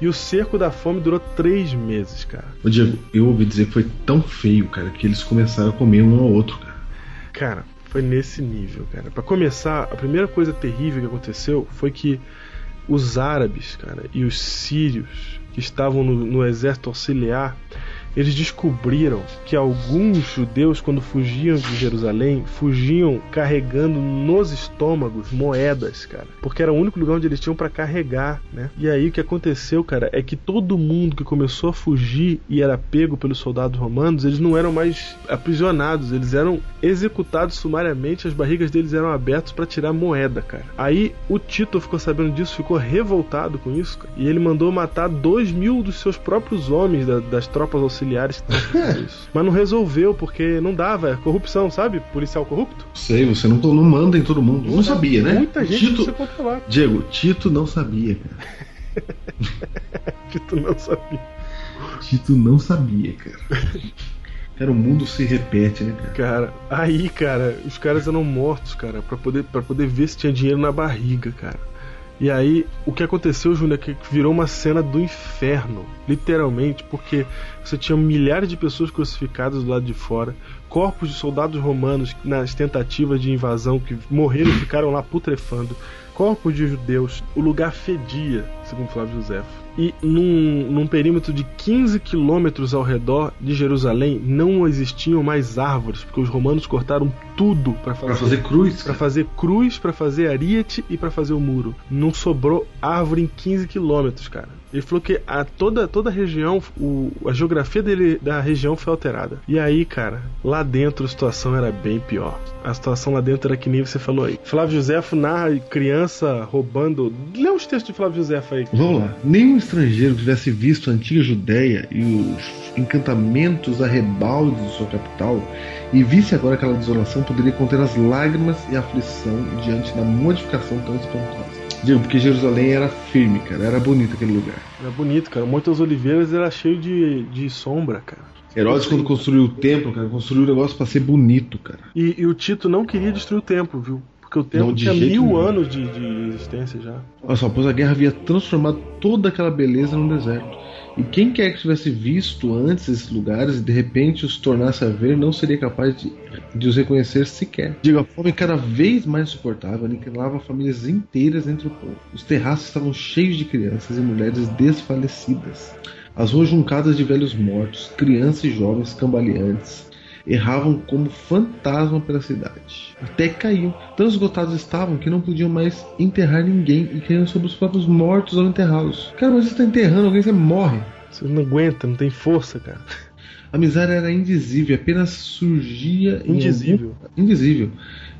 [SPEAKER 3] E o cerco da fome durou três meses, cara.
[SPEAKER 2] Ô Diego, eu ouvi dizer que foi tão feio, cara, que eles começaram a comer um ao outro, cara.
[SPEAKER 3] Cara, foi nesse nível, cara. Para começar, a primeira coisa terrível que aconteceu foi que os árabes, cara, e os sírios que estavam no, no exército auxiliar eles descobriram que alguns judeus, quando fugiam de Jerusalém, fugiam carregando nos estômagos moedas, cara. Porque era o único lugar onde eles tinham para carregar, né? E aí o que aconteceu, cara, é que todo mundo que começou a fugir e era pego pelos soldados romanos, eles não eram mais aprisionados, eles eram executados sumariamente, as barrigas deles eram abertas para tirar moeda, cara. Aí o Tito ficou sabendo disso, ficou revoltado com isso, cara, e ele mandou matar dois mil dos seus próprios homens da, das tropas auxiliares auxiliares que [laughs] estão isso. Mas não resolveu, porque não dava. É corrupção, sabe? Policial corrupto.
[SPEAKER 2] Sei, você não, não manda em todo mundo. Não, não sabia, né?
[SPEAKER 3] Muita gente Tito, controlar.
[SPEAKER 2] Diego, Tito não sabia, cara. [laughs]
[SPEAKER 3] Tito não sabia.
[SPEAKER 2] Tito não sabia, cara. Cara, o mundo se repete, né, cara?
[SPEAKER 3] Cara, aí, cara, os caras eram mortos, cara, para poder, pra poder ver se tinha dinheiro na barriga, cara. E aí, o que aconteceu, Júnior, é que virou uma cena do inferno, literalmente, porque você tinha milhares de pessoas crucificadas do lado de fora, corpos de soldados romanos nas tentativas de invasão que morreram e ficaram lá putrefando, corpos de judeus, o lugar fedia, segundo Flávio Josefo e num, num perímetro de 15 quilômetros ao redor de Jerusalém não existiam mais árvores, porque os romanos cortaram tudo para fazer,
[SPEAKER 2] fazer cruz,
[SPEAKER 3] para fazer cruz, para fazer ariete e para fazer o muro. Não sobrou árvore em 15 quilômetros, cara. Ele falou que a, toda, toda a região, o, a geografia dele, da região foi alterada. E aí, cara, lá dentro a situação era bem pior. A situação lá dentro era que nem você falou aí. Flávio Josefo narra criança roubando. Lê os textos de Flávio Josefo aí.
[SPEAKER 2] Vamos lá. Nenhum estrangeiro que tivesse visto a antiga Judéia e os encantamentos arrebaldes de sua capital e visse agora aquela desolação poderia conter as lágrimas e a aflição diante da modificação tão espantosa. Digo, porque Jerusalém era firme, cara. Era bonito aquele lugar.
[SPEAKER 3] Era bonito, cara. Monte das Oliveiras era cheio de, de sombra, cara.
[SPEAKER 2] Herodes, quando construiu o templo, cara, construiu o negócio para ser bonito, cara.
[SPEAKER 3] E, e, o Tito não queria destruir o templo, viu? Porque o templo tinha mil nenhum. anos de, de existência já.
[SPEAKER 2] Olha só, pois a guerra havia transformado toda aquela beleza num deserto. E quem quer que tivesse visto antes esses lugares e de repente os tornasse a ver, não seria capaz de, de os reconhecer sequer. Digo, a fome cada vez mais insuportável aniquilava famílias inteiras entre o povo. Os terraços estavam cheios de crianças e mulheres desfalecidas. As ruas juncadas de velhos mortos, crianças e jovens cambaleantes, erravam como fantasma pela cidade. Até que caíam. Tão esgotados estavam que não podiam mais enterrar ninguém e caíam sobre os próprios mortos ao enterrá-los. Cara, mas você está enterrando alguém, você morre.
[SPEAKER 3] Você não aguenta, não tem força, cara.
[SPEAKER 2] A miséria era indizível, apenas surgia
[SPEAKER 3] Indizível.
[SPEAKER 2] em algum... indizível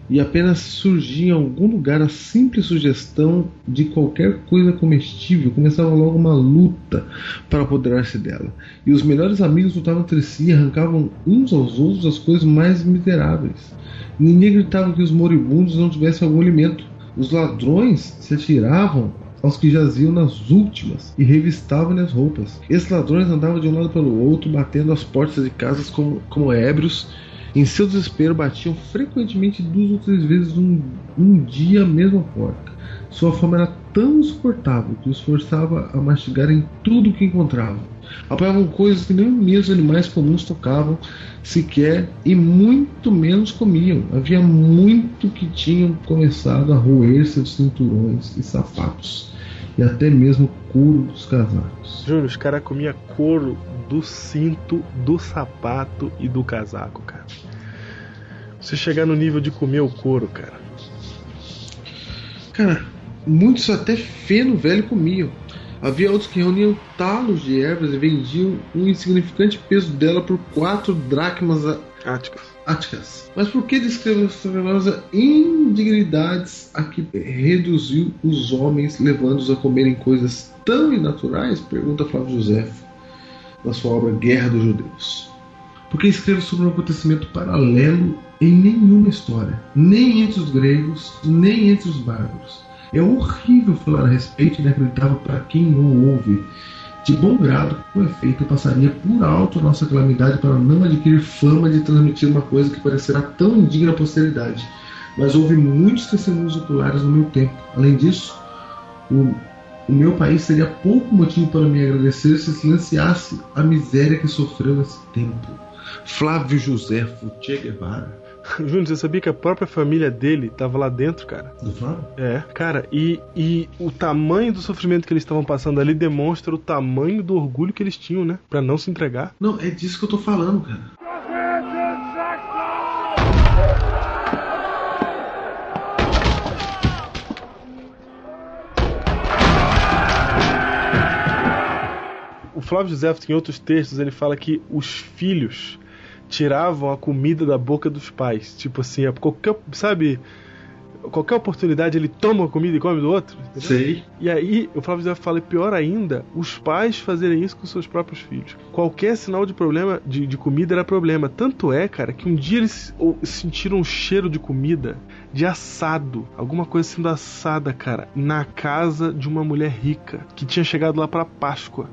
[SPEAKER 2] e apenas surgia em algum lugar a simples sugestão de qualquer coisa comestível, começava logo uma luta para apoderar-se dela. E os melhores amigos lutavam entre si e arrancavam uns aos outros as coisas mais miseráveis. Ninguém gritava que os moribundos não tivessem algum alimento. Os ladrões se atiravam aos que jaziam nas últimas e revistavam-lhe as roupas. Esses ladrões andavam de um lado pelo outro, batendo as portas de casas como, como ébrios em seu desespero, batiam frequentemente duas ou três vezes um, um dia a mesma porca. Sua fome era tão insuportável que os forçava a mastigarem tudo o que encontravam. Apanhavam coisas que nem mesmo animais comuns tocavam sequer e muito menos comiam. Havia muito que tinham começado a roer seus cinturões e sapatos e até mesmo couro dos casacos.
[SPEAKER 3] Júnior, os caras comiam couro do cinto, do sapato e do casaco, cara. Você chegar no nível de comer o couro, cara.
[SPEAKER 2] Cara, muitos até feno velho comiam. Havia outros que reuniam talos de ervas e vendiam um insignificante peso dela por quatro dracmas
[SPEAKER 3] Áticas.
[SPEAKER 2] áticas. Mas por que descrever essa indignidades a que reduziu os homens, levando-os a comerem coisas tão inaturais? Pergunta Flávio José na sua obra Guerra dos Judeus. Porque escreve sobre um acontecimento paralelo em nenhuma história, nem entre os gregos, nem entre os bárbaros. É horrível falar a respeito e inacreditável para quem não ouve. De bom grado, com efeito, eu passaria por alto a nossa calamidade para não adquirir fama de transmitir uma coisa que parecerá tão indigna à posteridade. Mas houve muitos testemunhos oculares no meu tempo. Além disso, o, o meu país teria pouco motivo para me agradecer se silenciasse a miséria que sofreu nesse tempo. Flávio José Che Guevara.
[SPEAKER 3] Júnior, você sabia que a própria família dele tava lá dentro, cara?
[SPEAKER 2] Do Flávio?
[SPEAKER 3] É, cara, e, e o tamanho do sofrimento que eles estavam passando ali demonstra o tamanho do orgulho que eles tinham, né? Pra não se entregar.
[SPEAKER 2] Não, é disso que eu tô falando, cara.
[SPEAKER 3] O Flávio José, em outros textos, ele fala que os filhos tiravam a comida da boca dos pais. Tipo assim, a qualquer, sabe, qualquer oportunidade ele toma a comida e come do outro. entendeu?
[SPEAKER 2] Sei.
[SPEAKER 3] E aí, o Flávio José fala, pior ainda, os pais fazerem isso com seus próprios filhos. Qualquer sinal de problema de, de comida era problema. Tanto é, cara, que um dia eles sentiram um cheiro de comida, de assado, alguma coisa sendo assada, cara, na casa de uma mulher rica que tinha chegado lá pra Páscoa.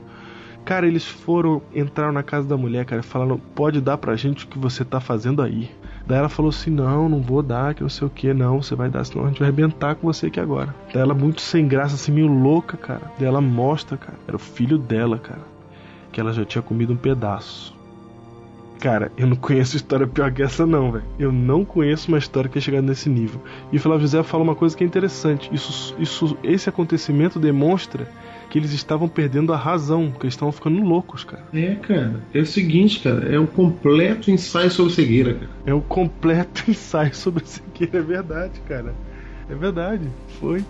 [SPEAKER 3] Cara, eles foram, entraram na casa da mulher, cara, falaram: pode dar pra gente o que você tá fazendo aí. Daí ela falou assim: não, não vou dar, que não sei o que, não, você vai dar, senão a gente vai arrebentar com você aqui agora. Daí ela, muito sem graça, assim, meio louca, cara. Daí ela mostra, cara, era o filho dela, cara, que ela já tinha comido um pedaço. Cara, eu não conheço história pior que essa, não, velho. Eu não conheço uma história que é chegada nesse nível. E o Flávio José fala uma coisa que é interessante: isso, isso, esse acontecimento demonstra que eles estavam perdendo a razão, que eles estavam ficando loucos, cara.
[SPEAKER 2] É, cara. É o seguinte, cara. É um completo ensaio sobre cegueira, cara.
[SPEAKER 3] É um completo [laughs] ensaio sobre cegueira, é verdade, cara. É verdade, foi.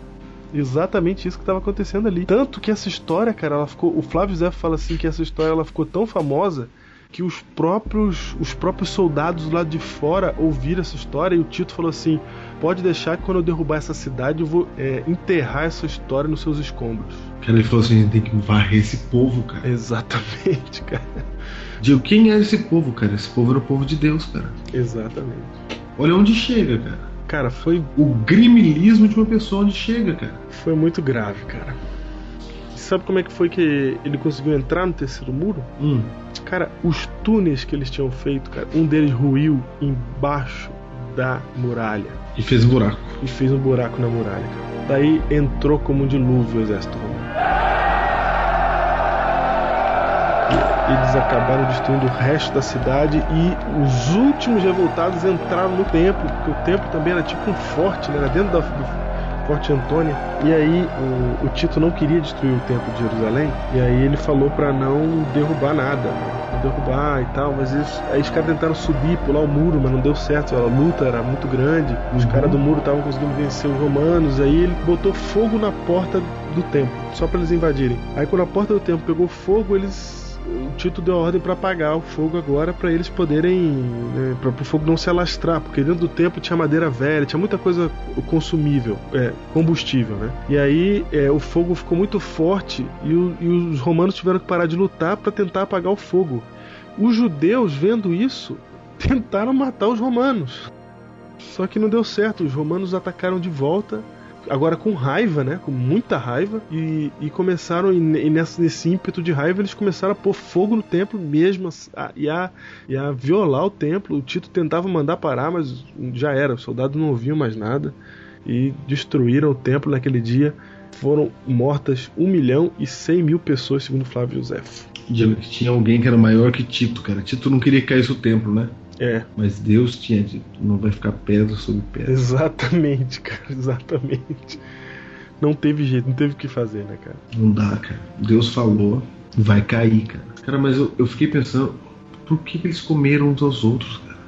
[SPEAKER 3] Exatamente isso que estava acontecendo ali. Tanto que essa história, cara, ela ficou. O Flávio Zé fala assim que essa história ela ficou tão famosa que os próprios os próprios soldados lá de fora ouviram essa história e o Tito falou assim: pode deixar que quando eu derrubar essa cidade eu vou é, enterrar essa história nos seus escombros.
[SPEAKER 2] Cara, ele falou assim: a gente tem que varrer esse povo, cara.
[SPEAKER 3] Exatamente, [laughs] cara.
[SPEAKER 2] Digo, quem era esse povo, cara? Esse povo era o povo de Deus, cara.
[SPEAKER 3] Exatamente.
[SPEAKER 2] Olha onde chega, cara.
[SPEAKER 3] Cara, foi
[SPEAKER 2] O grimilismo de uma pessoa onde chega, cara.
[SPEAKER 3] Foi muito grave, cara. E sabe como é que foi que ele conseguiu entrar no terceiro muro?
[SPEAKER 2] Hum.
[SPEAKER 3] Cara, os túneis que eles tinham feito, cara, um deles ruiu embaixo da muralha
[SPEAKER 2] E fez um buraco.
[SPEAKER 3] e fez um buraco na muralha. Daí entrou como um dilúvio o exército romano. eles acabaram destruindo o resto da cidade e os últimos revoltados entraram no templo, porque o templo também era tipo um forte, né? Era dentro do Forte Antônia. E aí o, o, Tito não queria destruir o templo de Jerusalém, e aí ele falou para não derrubar nada, né? Derrubar e tal, mas eles, aí os caras tentaram subir, pular o muro, mas não deu certo, a luta era muito grande, os caras do muro estavam conseguindo vencer os romanos, aí ele botou fogo na porta do templo, só para eles invadirem. Aí quando a porta do templo pegou fogo, eles o Tito deu a ordem para apagar o fogo agora para eles poderem né, para o fogo não se alastrar porque dentro do templo tinha madeira velha tinha muita coisa consumível é, combustível né? E aí é, o fogo ficou muito forte e, o, e, os romanos tiveram que parar de lutar para tentar apagar o fogo. Os judeus vendo isso [laughs] tentaram matar os romanos. Só que não deu certo os romanos atacaram de volta agora com raiva, né? Com muita raiva. E, e começaram, e nesse, ímpeto de raiva, eles começaram a pôr fogo no templo mesmo a, e, a, e a violar o templo. O Tito tentava mandar parar, mas já era. Os soldados não ouviam mais nada. E destruíram o templo naquele dia. Foram mortas 1 milhão e 100 mil pessoas, segundo Flávio José.
[SPEAKER 2] Diego que tinha alguém que era maior que Tito, cara. Tito não queria que caísse o templo, né?
[SPEAKER 3] É.
[SPEAKER 2] Mas Deus tinha dito, não vai ficar pedra sobre pedra.
[SPEAKER 3] Exatamente, cara, exatamente. Não teve jeito, não teve o que fazer, né, cara?
[SPEAKER 2] Não dá, cara. Deus falou, vai cair, cara. Cara, mas eu, eu fiquei pensando, por que, que eles comeram uns aos outros, cara?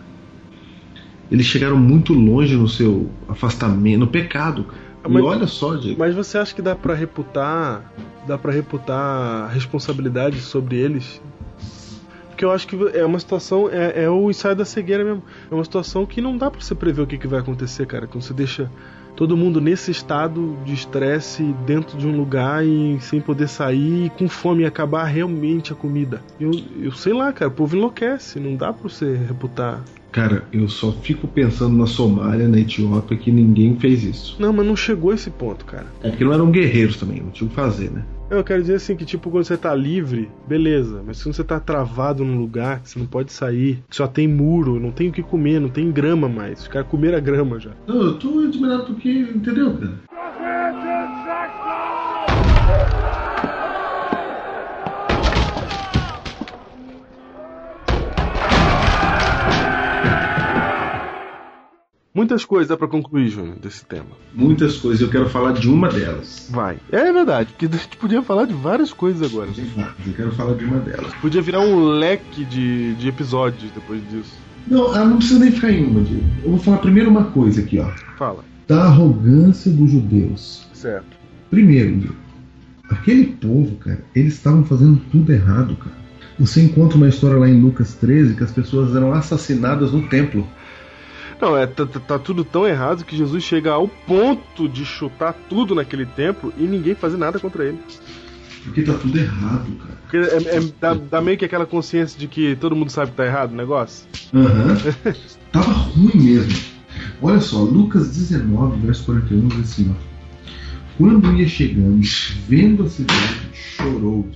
[SPEAKER 2] Eles chegaram muito longe no seu afastamento, no pecado, cara. Mas, e olha só, Diego.
[SPEAKER 3] Mas você acha que dá para reputar, dá para reputar responsabilidade sobre eles porque eu acho que é uma situação, é, é, o ensaio da cegueira mesmo. É uma situação que não dá para você prever o que, que vai acontecer, cara. Quando você deixa todo mundo nesse estado de estresse dentro de um lugar e sem poder sair e com fome e acabar realmente a comida. Eu, eu sei lá, cara, o povo enlouquece, não dá pra você reputar.
[SPEAKER 2] Cara, eu só fico pensando na Somália, na Etiópia, que ninguém fez isso.
[SPEAKER 3] Não, mas não chegou a esse ponto, cara.
[SPEAKER 2] É porque não eram guerreiros também, não tinham o que fazer, né?
[SPEAKER 3] Eu quero dizer assim que, tipo, quando você tá livre, beleza. Mas quando você tá travado num lugar que você não pode sair, que só tem muro, não tem o que comer, não tem grama mais. Os caras comeram a grama já.
[SPEAKER 2] Não, eu tô admirado porque, entendeu, cara?
[SPEAKER 3] Muitas coisas dá pra concluir, Júnior, desse tema.
[SPEAKER 2] Muitas coisas, eu quero falar de uma delas.
[SPEAKER 3] Vai. É verdade, porque a gente podia falar de várias coisas agora.
[SPEAKER 2] Eu quero falar de uma delas.
[SPEAKER 3] Podia virar um leque de, de episódios depois disso.
[SPEAKER 2] Não, ela não precisa nem ficar em uma, Diego. Eu vou falar primeiro uma coisa aqui, ó.
[SPEAKER 3] Fala.
[SPEAKER 2] Da arrogância dos judeus.
[SPEAKER 3] Certo.
[SPEAKER 2] Primeiro, Diego, aquele povo, cara, eles estavam fazendo tudo errado, cara. Você encontra uma história lá em Lucas 13 que as pessoas eram assassinadas no templo.
[SPEAKER 3] Não, é, tá, tá, tá, tudo tão errado que Jesus chega ao ponto de chutar tudo naquele templo e ninguém fazer nada contra ele.
[SPEAKER 2] Porque tá tudo errado, cara.
[SPEAKER 3] Porque é, é, dá, dá, meio que aquela consciência de que todo mundo sabe que tá errado o negócio.
[SPEAKER 2] Aham. Uhum. Tava ruim mesmo. Olha só, Lucas 19, verso 41 diz assim, ó. Quando ia chegando, vendo a cidade, chorou.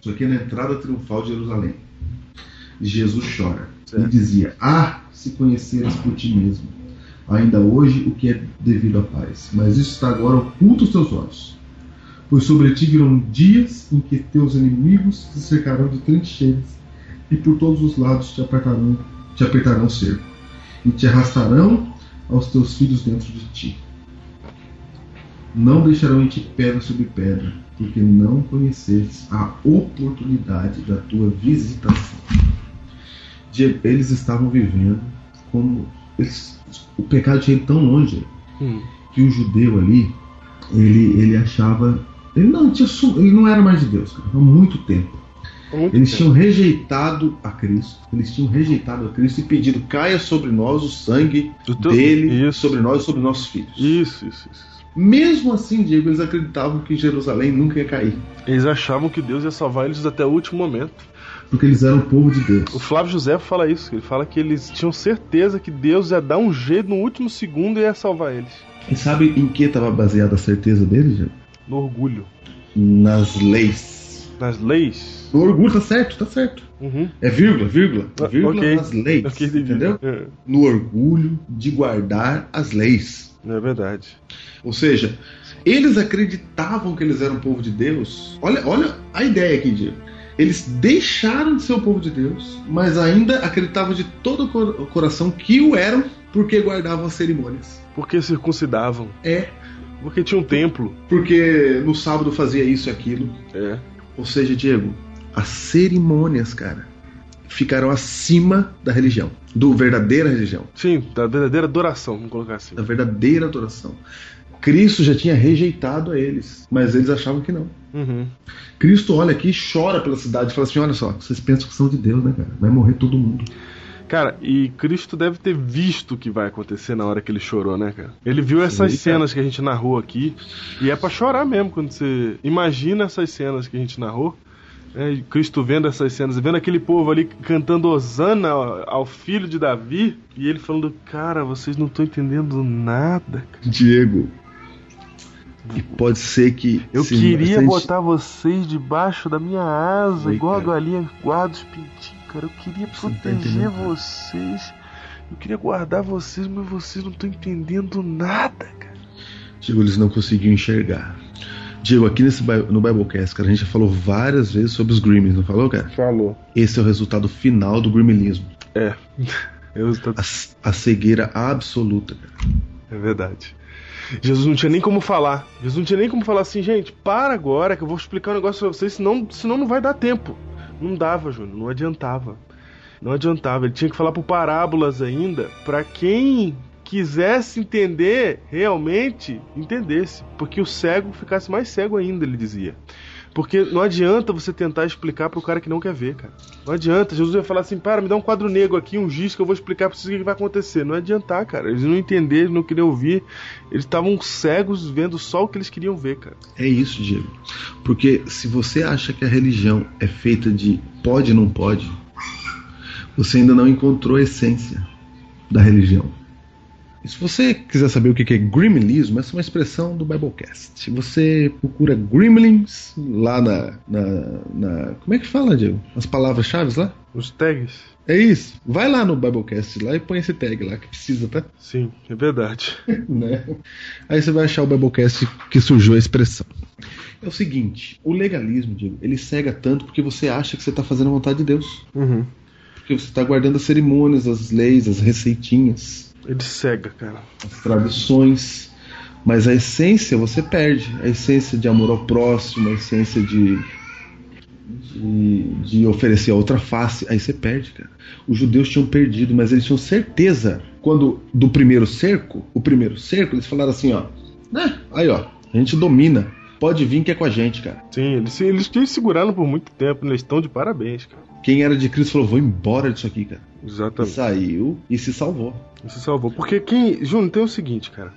[SPEAKER 2] Isso aqui é na entrada triunfal de Jerusalém. Jesus chora. Certo. E dizia: Ah, se conheceres por ti mesmo. Ainda hoje o que é devido à paz. Mas isso está agora oculto aos teus olhos. Pois sobre ti virão dias em que teus inimigos te cercarão de trincheiras e por todos os lados te apertarão, te apertarão cerco e te arrastarão aos teus filhos dentro de ti. Não deixarão em ti pedra sobre pedra, porque não conhecestes a oportunidade da tua visitação eles estavam vivendo como eles, o pecado tinha ido tão longe hum. que o judeu ali ele, ele achava ele não tinha ele não era mais de Deus cara, há muito tempo muito eles tempo. tinham rejeitado a Cristo eles tinham rejeitado a Cristo e pedido caia sobre nós o sangue teu... dele isso. sobre nós e sobre nossos filhos
[SPEAKER 3] isso, isso, isso.
[SPEAKER 2] Mesmo assim, Diego, eles acreditavam que Jerusalém nunca ia cair.
[SPEAKER 3] Eles achavam que Deus ia salvar eles até o último momento
[SPEAKER 2] porque eles eram o povo de Deus.
[SPEAKER 3] O Flávio José fala isso, ele fala que eles tinham certeza que Deus ia dar um jeito no último segundo e ia salvar eles.
[SPEAKER 2] E sabe em que estava baseada a certeza deles, já?
[SPEAKER 3] No orgulho.
[SPEAKER 2] Nas leis.
[SPEAKER 3] Nas leis?
[SPEAKER 2] No orgulho, tá certo, tá certo.
[SPEAKER 3] Uhum.
[SPEAKER 2] É vírgula, vírgula. Ah, vírgula okay. nas leis. Okay, entendeu? É. No orgulho de guardar as leis.
[SPEAKER 3] É verdade.
[SPEAKER 2] Ou seja, eles acreditavam que eles eram o povo de Deus. Olha, olha a ideia aqui, Diego Eles deixaram de ser o povo de Deus, mas ainda acreditavam de todo o cor- o coração que o eram porque guardavam as cerimônias.
[SPEAKER 3] Porque circuncidavam.
[SPEAKER 2] É,
[SPEAKER 3] Porque tinha um templo.
[SPEAKER 2] porque no sábado fazia isso e aquilo.
[SPEAKER 3] É.
[SPEAKER 2] Ou seja, Diego, as cerimônias, cara, ficaram acima da religião, do verdadeira religião,
[SPEAKER 3] Sim, da verdadeira adoração, vamos colocar assim.
[SPEAKER 2] da verdadeira adoração. Cristo já tinha rejeitado a eles, mas eles achavam que não.
[SPEAKER 3] Uhum.
[SPEAKER 2] Cristo olha aqui e chora pela cidade e fala assim: olha só, vocês pensam que são de Deus, né, cara? Vai morrer todo mundo.
[SPEAKER 3] Cara, e Cristo deve ter visto o que vai acontecer na hora que ele chorou, né, cara? Ele viu essas
[SPEAKER 2] Sim,
[SPEAKER 3] cenas que a gente narrou aqui, e é pra chorar mesmo quando você imagina essas cenas que a gente narrou. né, Cristo vendo essas cenas, vendo aquele povo ali cantando Osana ao ao filho de Davi, e ele falando: Cara, vocês não estão entendendo nada, cara.
[SPEAKER 2] Diego. E pode ser que.
[SPEAKER 3] Eu
[SPEAKER 2] se-
[SPEAKER 3] queria
[SPEAKER 2] a gente-
[SPEAKER 3] botar vocês debaixo da minha asa,
[SPEAKER 2] Oi,
[SPEAKER 3] igual a
[SPEAKER 2] cara.
[SPEAKER 3] galinha guarda os pintinhos, cara. Eu queria
[SPEAKER 2] Você tá
[SPEAKER 3] proteger
[SPEAKER 2] cara.
[SPEAKER 3] vocês. Eu queria guardar vocês, mas vocês não estão entendendo nada, cara.
[SPEAKER 2] Diego, eles não conseguiam enxergar. Diego, aqui nesse, no Biblecast, cara, a gente já falou várias vezes sobre os Grimmins, não falou, cara?
[SPEAKER 3] Falou.
[SPEAKER 2] Esse é o resultado final do Grimmilismo.
[SPEAKER 3] É. [laughs] Eu tô-
[SPEAKER 2] A, a cegueira absoluta, cara.
[SPEAKER 3] É verdade. Jesus não tinha nem como falar. Jesus não tinha nem como falar assim, gente, para agora que eu vou explicar um negócio pra vocês, senão, senão não vai dar tempo. Não dava, Júnior, não adiantava. Não adiantava. Ele tinha que falar por parábolas ainda, pra quem quisesse entender realmente, entendesse. Porque o cego ficasse mais cego ainda, ele dizia. Porque não adianta você tentar explicar pro cara que não quer ver, cara. Não adianta. Jesus ia falar assim: para, me dá um quadro negro aqui, um giz que eu vou explicar pra vocês o que vai acontecer. Não ia adiantar, cara. Eles não entenderam, não queriam ouvir. Eles estavam cegos vendo só o que eles queriam ver, cara.
[SPEAKER 2] É isso, Diego. Porque se você acha que a religião é feita de pode e não pode, você ainda não encontrou a essência da religião. E se você quiser saber o que é gremlinismo, essa é uma expressão do Biblecast. Você procura gremlins lá na, na, na- Como é que fala, Diego? As palavras-chave lá?
[SPEAKER 3] Os tags?
[SPEAKER 2] É isso. Vai lá no Biblecast lá e põe esse tag lá que precisa, tá?
[SPEAKER 3] Sim, é verdade. [laughs]
[SPEAKER 2] né? Aí você vai achar o Biblecast que surgiu a expressão. É o seguinte, o legalismo, Diego, ele cega tanto porque você acha que você está fazendo a vontade de Deus.
[SPEAKER 3] Uhum.
[SPEAKER 2] Porque você está guardando as cerimônias, as leis, as receitinhas,
[SPEAKER 3] Ele cega, cara.
[SPEAKER 2] as tradições. Mas a essência você perde. A essência de amor ao próximo, a essência de, de, de oferecer a outra face. Aí você perde, cara. Os judeus tinham perdido, mas eles tinham certeza. Quando do primeiro cerco, o primeiro cerco, eles falaram assim, ó. Né? Aí, ó. A gente domina. Pode vir que é com a gente, cara.
[SPEAKER 3] Sim, eles, eles, eles seguraram por muito tempo, né? eles estão de parabéns, cara.
[SPEAKER 2] Quem era de Cristo falou: vou embora disso aqui, cara. E
[SPEAKER 3] Exatamente.
[SPEAKER 2] saiu e se salvou.
[SPEAKER 3] Isso salvou. Porque quem. Júnior, tem o seguinte, cara.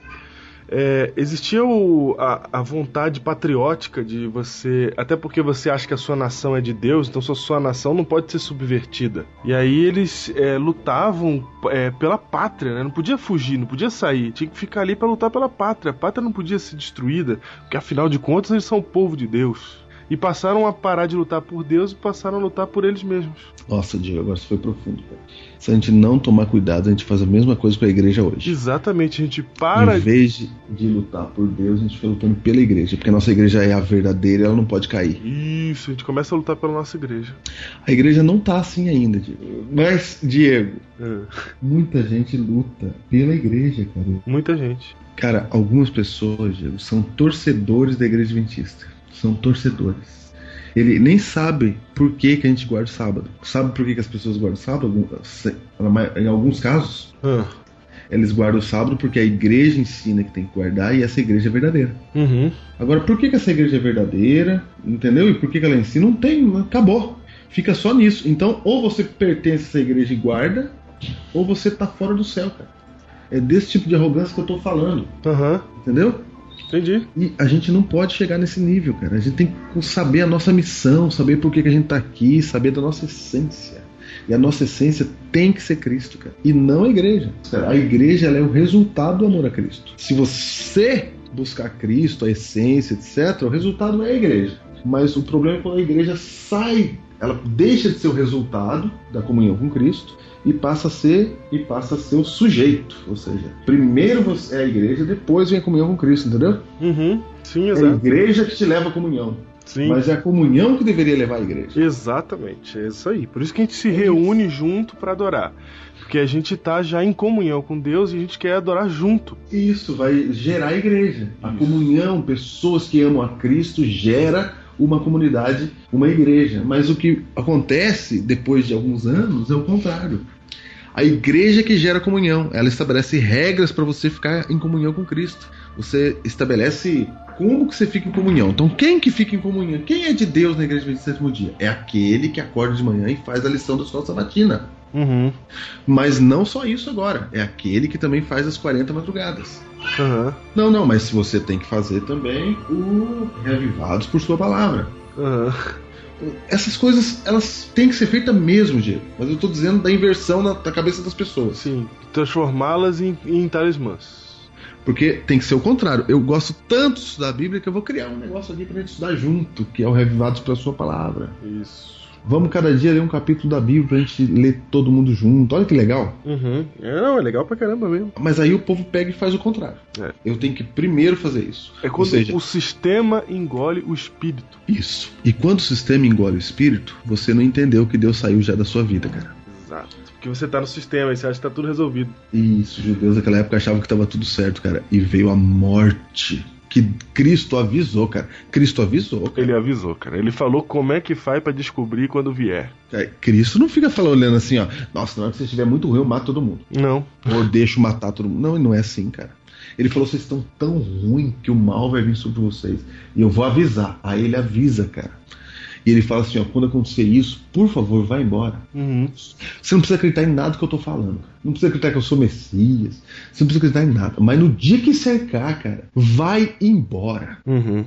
[SPEAKER 3] É, existia o- a, a vontade patriótica de você. Até porque você acha que a sua nação é de Deus, então sua, sua nação não pode ser subvertida. E aí eles é, lutavam é, pela pátria, né? Não podia fugir, não podia sair. Tinha que ficar ali pra lutar pela pátria. A pátria não podia ser destruída, porque afinal de contas eles são o povo de Deus. E passaram a parar de lutar por Deus e passaram a lutar por eles mesmos.
[SPEAKER 2] Nossa, Diego, agora isso foi profundo, cara. Se a gente não tomar cuidado, a gente faz a mesma coisa com a igreja hoje.
[SPEAKER 3] Exatamente, a gente para
[SPEAKER 2] Em vez de, de lutar por Deus, a gente fica lutando pela igreja. Porque a nossa igreja é a verdadeira e ela não pode cair.
[SPEAKER 3] Isso, a gente começa a lutar pela nossa igreja.
[SPEAKER 2] A igreja não tá assim ainda, Diego. Mas, Diego,
[SPEAKER 3] É,
[SPEAKER 2] muita gente luta pela igreja, cara.
[SPEAKER 3] muita gente.
[SPEAKER 2] Cara, algumas pessoas, Diego, são torcedores da igreja adventista. São torcedores. Ele nem sabe por que, que a gente guarda o sábado. Sabe por que, que as pessoas guardam o sábado? Em alguns casos,
[SPEAKER 3] Ah,
[SPEAKER 2] eles guardam o sábado porque a igreja ensina que tem que guardar e essa igreja é verdadeira.
[SPEAKER 3] Uhum.
[SPEAKER 2] Agora, por que, que essa igreja é verdadeira? Entendeu? E por que, que ela ensina? Não tem, acabou. Fica só nisso. Então, ou você pertence a essa igreja e guarda, ou você tá fora do céu, cara. É desse tipo de arrogância que eu tô falando.
[SPEAKER 3] Aham,
[SPEAKER 2] Entendeu?
[SPEAKER 3] Entendi.
[SPEAKER 2] E a gente não pode chegar nesse nível, cara. A gente tem que saber a nossa missão, saber por que, que a gente tá aqui, saber da nossa essência. E a nossa essência tem que ser Cristo, cara. E não a igreja. A igreja é o resultado do amor a Cristo. Se você buscar Cristo, a essência, etc., o resultado é a igreja. Mas o problema é quando a igreja sai, ela deixa de ser o resultado da comunhão com Cristo e passa a ser e passa a ser o sujeito. Ou seja, primeiro você é a igreja, depois vem a comunhão com Cristo, entendeu?
[SPEAKER 3] Uhum. Sim,
[SPEAKER 2] É a
[SPEAKER 3] exato.
[SPEAKER 2] igreja que te leva à comunhão.
[SPEAKER 3] Sim.
[SPEAKER 2] Mas é a comunhão que deveria levar a igreja.
[SPEAKER 3] Exatamente, é isso aí. Por isso que a gente se reúne junto para adorar. Porque a gente tá já em comunhão com Deus e a gente quer adorar junto.
[SPEAKER 2] Isso vai gerar a igreja. A comunhão, pessoas que amam a Cristo, gera uma comunidade, uma igreja. Mas o que acontece depois de alguns anos é o contrário. A igreja que gera comunhão, ela estabelece regras para você ficar em comunhão com Cristo. Você estabelece como que você fica em comunhão. Então, quem que fica em comunhão? Quem é de Deus na igreja de sétimo dia? É aquele que acorda de manhã e faz a lição da escola sabatina.
[SPEAKER 3] Uhum.
[SPEAKER 2] Mas não só isso agora. É aquele que também faz as 40 madrugadas.
[SPEAKER 3] Uhum.
[SPEAKER 2] Não, não, mas você tem que fazer também o Reavivados por Sua Palavra.
[SPEAKER 3] Uhum.
[SPEAKER 2] Essas coisas, elas têm que ser feitas mesmo, Diego. Mas eu tô dizendo da inversão na, na cabeça das pessoas.
[SPEAKER 3] Sim, transformá-las em, em talismãs.
[SPEAKER 2] Porque tem que ser o contrário. Eu gosto tanto de estudar a Bíblia que eu vou criar um negócio aqui pra gente estudar junto, que é o Reavivados pela Sua Palavra.
[SPEAKER 3] Isso.
[SPEAKER 2] Vamos cada dia ler um capítulo da Bíblia pra gente ler todo mundo junto. Olha que legal.
[SPEAKER 3] Uhum. É, não, é legal pra caramba mesmo.
[SPEAKER 2] Mas aí o povo pega e faz o contrário.
[SPEAKER 3] É.
[SPEAKER 2] Eu tenho que primeiro fazer isso.
[SPEAKER 3] É quando
[SPEAKER 2] seja,
[SPEAKER 3] o sistema engole o espírito.
[SPEAKER 2] isso. E quando o sistema engole o espírito, você não entendeu que Deus saiu já da sua vida, cara.
[SPEAKER 3] Exato. Porque você tá no sistema e você acha que tá tudo resolvido.
[SPEAKER 2] Isso, os judeus naquela época achavam que estava tudo certo, cara. E veio a morte. Que Cristo avisou, cara. Cristo avisou, cara.
[SPEAKER 3] Ele avisou, cara. Ele falou como é que faz pra descobrir quando vier.
[SPEAKER 2] Cara, Cristo não fica falando olhando assim, ó. Nossa, na hora que você estiver muito ruim, eu mato todo mundo.
[SPEAKER 3] Não.
[SPEAKER 2] Ou deixo matar todo mundo. Não, não é assim, cara. Ele falou: vocês estão tão ruim que o mal vai vir sobre vocês. E eu vou avisar. Aí ele avisa, cara. E ele fala assim: ó, quando acontecer isso, por favor, vá embora.
[SPEAKER 3] Uhum.
[SPEAKER 2] Você não precisa acreditar em nada que eu tô falando. Não precisa acreditar que eu sou Messias. Você não precisa acreditar em nada. Mas no dia que cercar, cara, vai embora.
[SPEAKER 3] Uhum.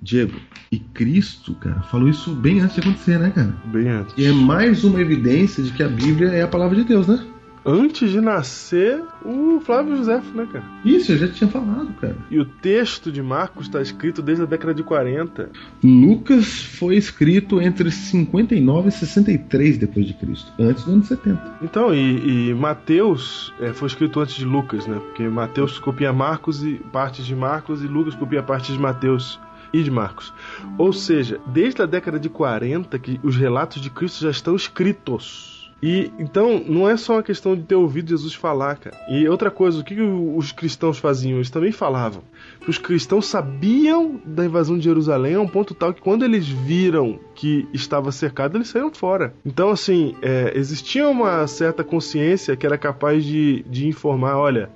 [SPEAKER 2] Diego, e Cristo, cara, falou isso bem antes de acontecer, né, cara?
[SPEAKER 3] Bem antes.
[SPEAKER 2] E é mais uma evidência de que a Bíblia é a palavra de Deus, né?
[SPEAKER 3] Antes de nascer o Flávio José, né, cara?
[SPEAKER 2] Isso, eu já tinha falado, cara.
[SPEAKER 3] E o texto de Marcos está escrito desde a década de 40.
[SPEAKER 2] Lucas foi escrito entre 59 e 63 depois de Cristo, antes do ano 70.
[SPEAKER 3] Então, e, e Mateus é, foi escrito antes de Lucas, né? Porque Mateus copia Marcos e partes de Marcos e Lucas copia partes de Mateus e de Marcos. Ou seja, desde a década de 40 que os relatos de Cristo já estão escritos. E então não é só uma questão de ter ouvido Jesus falar, cara. E outra coisa, o que os cristãos faziam? Eles também falavam. Os cristãos sabiam da invasão de Jerusalém a um ponto tal que quando eles viram que estava cercado, eles saíram fora. Então, assim, é, existia uma certa consciência que era capaz de, de informar: olha,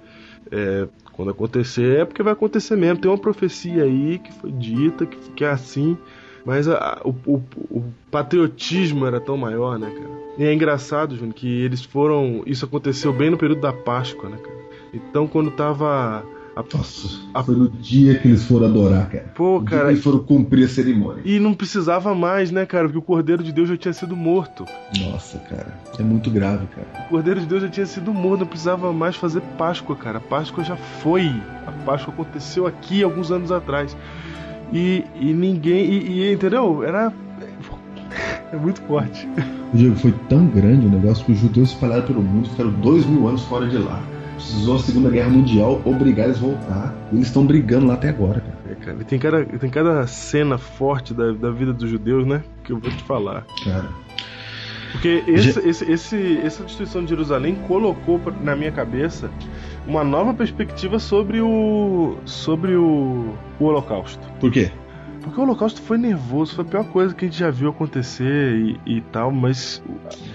[SPEAKER 3] é, quando acontecer é porque vai acontecer mesmo. Tem uma profecia aí que foi dita, que, que é assim. Mas a- a- o, o- o patriotismo era tão maior, né, cara? E é engraçado, Júnior, que eles foram. Isso aconteceu bem no período da Páscoa, né, cara? Então, quando tava. A...
[SPEAKER 2] Nossa, foi no dia que eles foram adorar, cara.
[SPEAKER 3] Pô, cara.
[SPEAKER 2] que eles foram cumprir a cerimônia.
[SPEAKER 3] E não precisava mais, né, cara? Porque o Cordeiro de Deus já tinha sido morto.
[SPEAKER 2] Nossa, cara, é muito grave, cara.
[SPEAKER 3] O Cordeiro de Deus já tinha sido morto, não precisava mais fazer Páscoa, cara. A Páscoa já foi. A Páscoa aconteceu aqui alguns anos atrás. E, e ninguém. E, e, entendeu? Era. É muito forte.
[SPEAKER 2] O Diego foi tão grande o negócio que os judeus espalhados pelo mundo ficaram dois mil anos fora de lá. Precisou a Segunda Guerra Mundial obrigar eles a voltar. E eles estão brigando lá até agora, cara.
[SPEAKER 3] É, cara, e tem cada, tem cada cena forte da, da vida dos judeus, né? Que eu vou te falar.
[SPEAKER 2] Cara,
[SPEAKER 3] Porque esse, esse, esse- essa destruição de Jerusalém colocou na minha cabeça uma nova perspectiva sobre o. sobre o, o Holocausto.
[SPEAKER 2] por quê?
[SPEAKER 3] Porque o Holocausto foi nervoso, foi a pior coisa que a gente já viu acontecer e, e tal, mas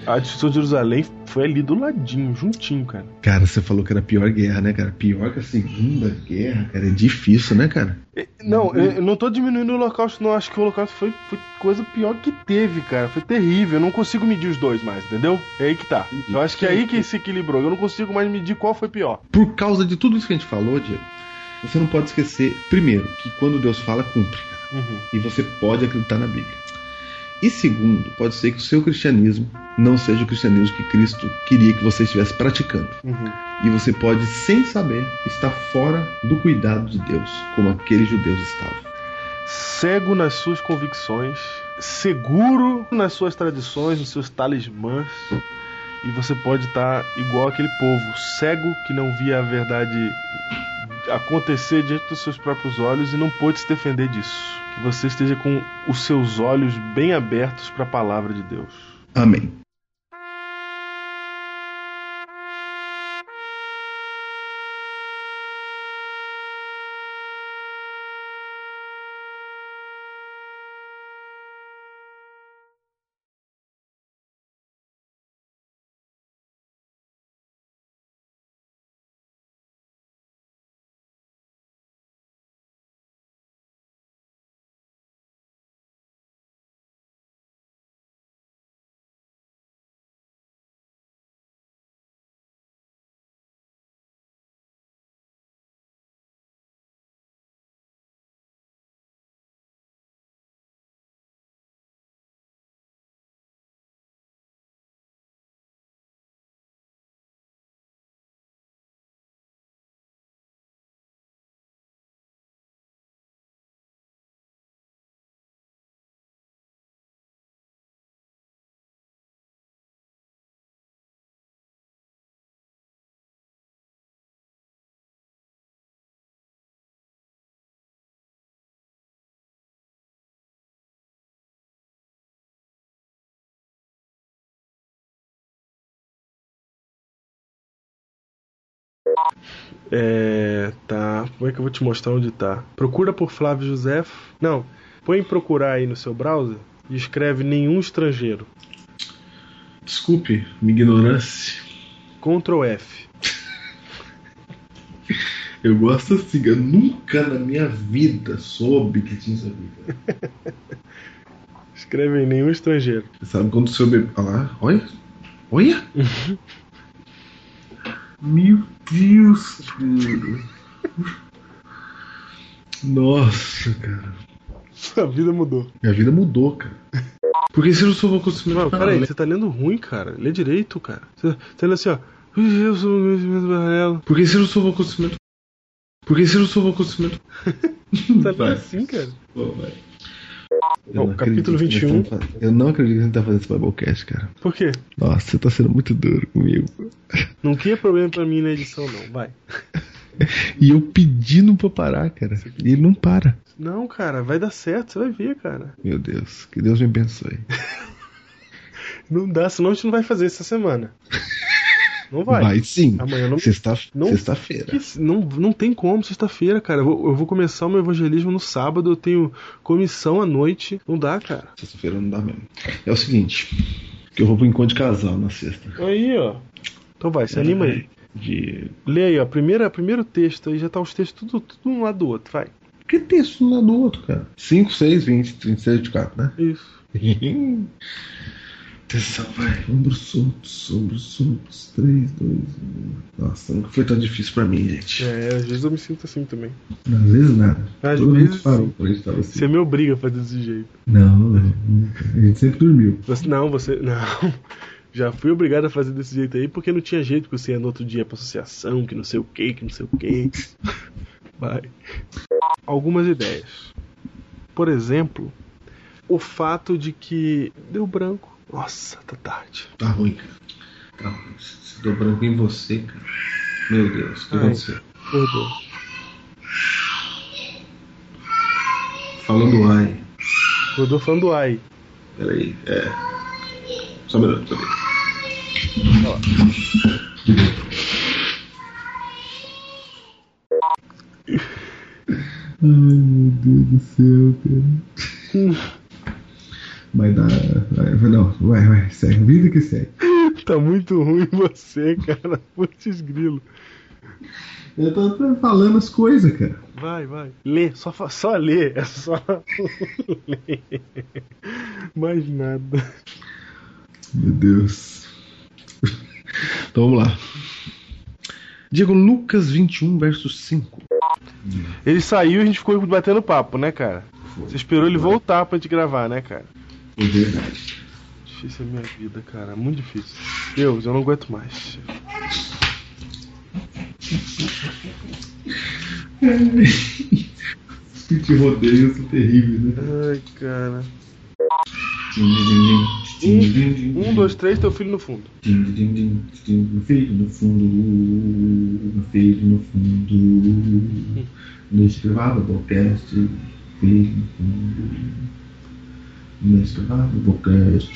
[SPEAKER 3] a destruição de Jerusalém foi ali do ladinho, juntinho, cara.
[SPEAKER 2] Cara, você falou que era a pior guerra, né, cara? Pior que a Segunda Guerra, cara. É difícil, né, cara?
[SPEAKER 3] Não, eu não tô diminuindo o Holocausto, não. Acho que o Holocausto foi, foi coisa pior que teve, cara. Foi terrível. Eu não consigo medir os dois mais, entendeu? É aí que tá. Eu acho que é aí que se equilibrou. Eu não consigo mais medir qual foi pior.
[SPEAKER 2] Por causa de tudo isso que a gente falou, Diego, você não pode esquecer, primeiro, que quando Deus fala, cumpre.
[SPEAKER 3] Uhum.
[SPEAKER 2] E você pode acreditar na Bíblia. E segundo, pode ser que o seu cristianismo não seja o cristianismo que Cristo queria que você estivesse praticando.
[SPEAKER 3] Uhum.
[SPEAKER 2] E você pode, sem saber, estar fora do cuidado de Deus, como aqueles judeus estavam.
[SPEAKER 3] Cego nas suas convicções, seguro nas suas tradições, nos seus talismãs. E você pode estar igual aquele povo, cego que não via a verdade acontecer diante dos seus próprios olhos e não pôde se defender disso. Que você esteja com os seus olhos bem abertos para a palavra de Deus.
[SPEAKER 2] Amém.
[SPEAKER 3] É. Tá. Como é que eu vou te mostrar onde tá? Procura por Flávio José. Não. Põe em procurar aí no seu browser e escreve nenhum estrangeiro.
[SPEAKER 2] Desculpe, minha ignorância.
[SPEAKER 3] Ctrl F. [laughs]
[SPEAKER 2] Eu gosto assim, eu nunca na minha vida soube que tinha aqui, cara. [laughs]
[SPEAKER 3] Escreve nenhum estrangeiro.
[SPEAKER 2] Você sabe quando o seu bebê. Olha lá, olha. Olha! [laughs] Meu Deus, cara. Nossa, cara.
[SPEAKER 3] Sua vida mudou.
[SPEAKER 2] Minha vida mudou, cara. Porque se eu sou uma conhecimento
[SPEAKER 3] Não, peraí, você tá lendo ruim, cara. Lê direito, cara. Você tá lendo assim, ó. Eu sou conhecimento paralelo.
[SPEAKER 2] Porque se eu sou conhecimento. Porque se eu sou um conhecimento. [laughs]
[SPEAKER 3] Tá lendo assim, cara.
[SPEAKER 2] Pô, vai.
[SPEAKER 3] Bom, capítulo
[SPEAKER 2] acredito que
[SPEAKER 3] 21.
[SPEAKER 2] nós estamos fazendo- Eu não acredito que gente tá fazendo esse Biblecast, cara.
[SPEAKER 3] Por quê?
[SPEAKER 2] Nossa, você tá sendo muito duro comigo.
[SPEAKER 3] Não cria problema pra mim na edição, não. Vai. [laughs]
[SPEAKER 2] E eu pedindo pra parar, cara. E ele não para.
[SPEAKER 3] Não, cara, vai dar certo, você vai ver, cara.
[SPEAKER 2] Meu Deus, que Deus me abençoe. [laughs]
[SPEAKER 3] Não dá, senão a gente não vai fazer essa semana. [laughs] Não vai.
[SPEAKER 2] sim.
[SPEAKER 3] Amanhã não.
[SPEAKER 2] Sexta-
[SPEAKER 3] não-
[SPEAKER 2] Sexta-feira.
[SPEAKER 3] Que- Não, não tem como, sexta-feira, cara. Eu vou, eu vou começar o meu evangelismo no sábado, eu tenho comissão à noite. Não dá, cara.
[SPEAKER 2] Sexta-feira não dá mesmo. É o seguinte, que eu vou pro encontro de casal na sexta.
[SPEAKER 3] Aí, ó. Então vai, se anima aí.
[SPEAKER 2] De.
[SPEAKER 3] Lê aí, ó. Primeira, primeiro texto aí, já tá os textos tudo, tudo um lado do outro, vai.
[SPEAKER 2] Que texto um lado do outro, cara? 5, 6, 20, 36, 24, né?
[SPEAKER 3] Isso. [laughs]
[SPEAKER 2] Atenção, vai. Ombros soltos, ombros soltos. 3, 2, 1. Nossa, nunca foi tão difícil pra mim, gente.
[SPEAKER 3] É, às vezes eu me sinto assim também.
[SPEAKER 2] Às vezes nada.
[SPEAKER 3] Às
[SPEAKER 2] Todo
[SPEAKER 3] vezes
[SPEAKER 2] parou quando a gente tava assim.
[SPEAKER 3] Você me obriga a fazer desse jeito.
[SPEAKER 2] Não, não, nunca. A gente sempre dormiu.
[SPEAKER 3] Você, não, você. Não. [laughs] Já fui obrigado a fazer desse jeito aí porque não tinha jeito que você ia no outro dia pra associação, que não sei o que, que não sei o que. [laughs] Vai. Algumas ideias. Por exemplo, o fato de que. Deu branco. Nossa, tá tarde.
[SPEAKER 2] Tá ruim, cara. Tá ruim. Se deu branco em você, cara. Meu Deus, o que
[SPEAKER 3] Ai.
[SPEAKER 2] aconteceu?
[SPEAKER 3] Acordou.
[SPEAKER 2] Falando ai.
[SPEAKER 3] Acordou falando do ai.
[SPEAKER 2] Peraí, é. Só um minuto, peraí. Ai, meu Deus do céu, cara. [laughs] Vai dar. Vai, vai, não, vai, vai, segue. Vida que segue. [laughs]
[SPEAKER 3] Tá muito ruim você, cara. [laughs] Putz grilo.
[SPEAKER 2] Eu tô, falando as coisas, cara.
[SPEAKER 3] Vai, vai. Lê, só, só lê. É só [laughs] ler. Mais nada.
[SPEAKER 2] Meu Deus. Então vamos lá. Diego Lucas 21, verso 5.
[SPEAKER 3] Ele saiu e a gente ficou batendo papo, né, cara? Você esperou ele voltar pra gente gravar, né, cara?
[SPEAKER 2] É verdade.
[SPEAKER 3] Difícil é a minha vida, cara. Muito difícil. Deus, eu não aguento mais.
[SPEAKER 2] Que rodeios são terríveis, né?
[SPEAKER 3] Ai, cara. Um, dois, três, teu filho no fundo.
[SPEAKER 2] Meu filho no fundo, meu filho no fundo. Nesse privado podcast, filho no fundo. Mestrado Podcast.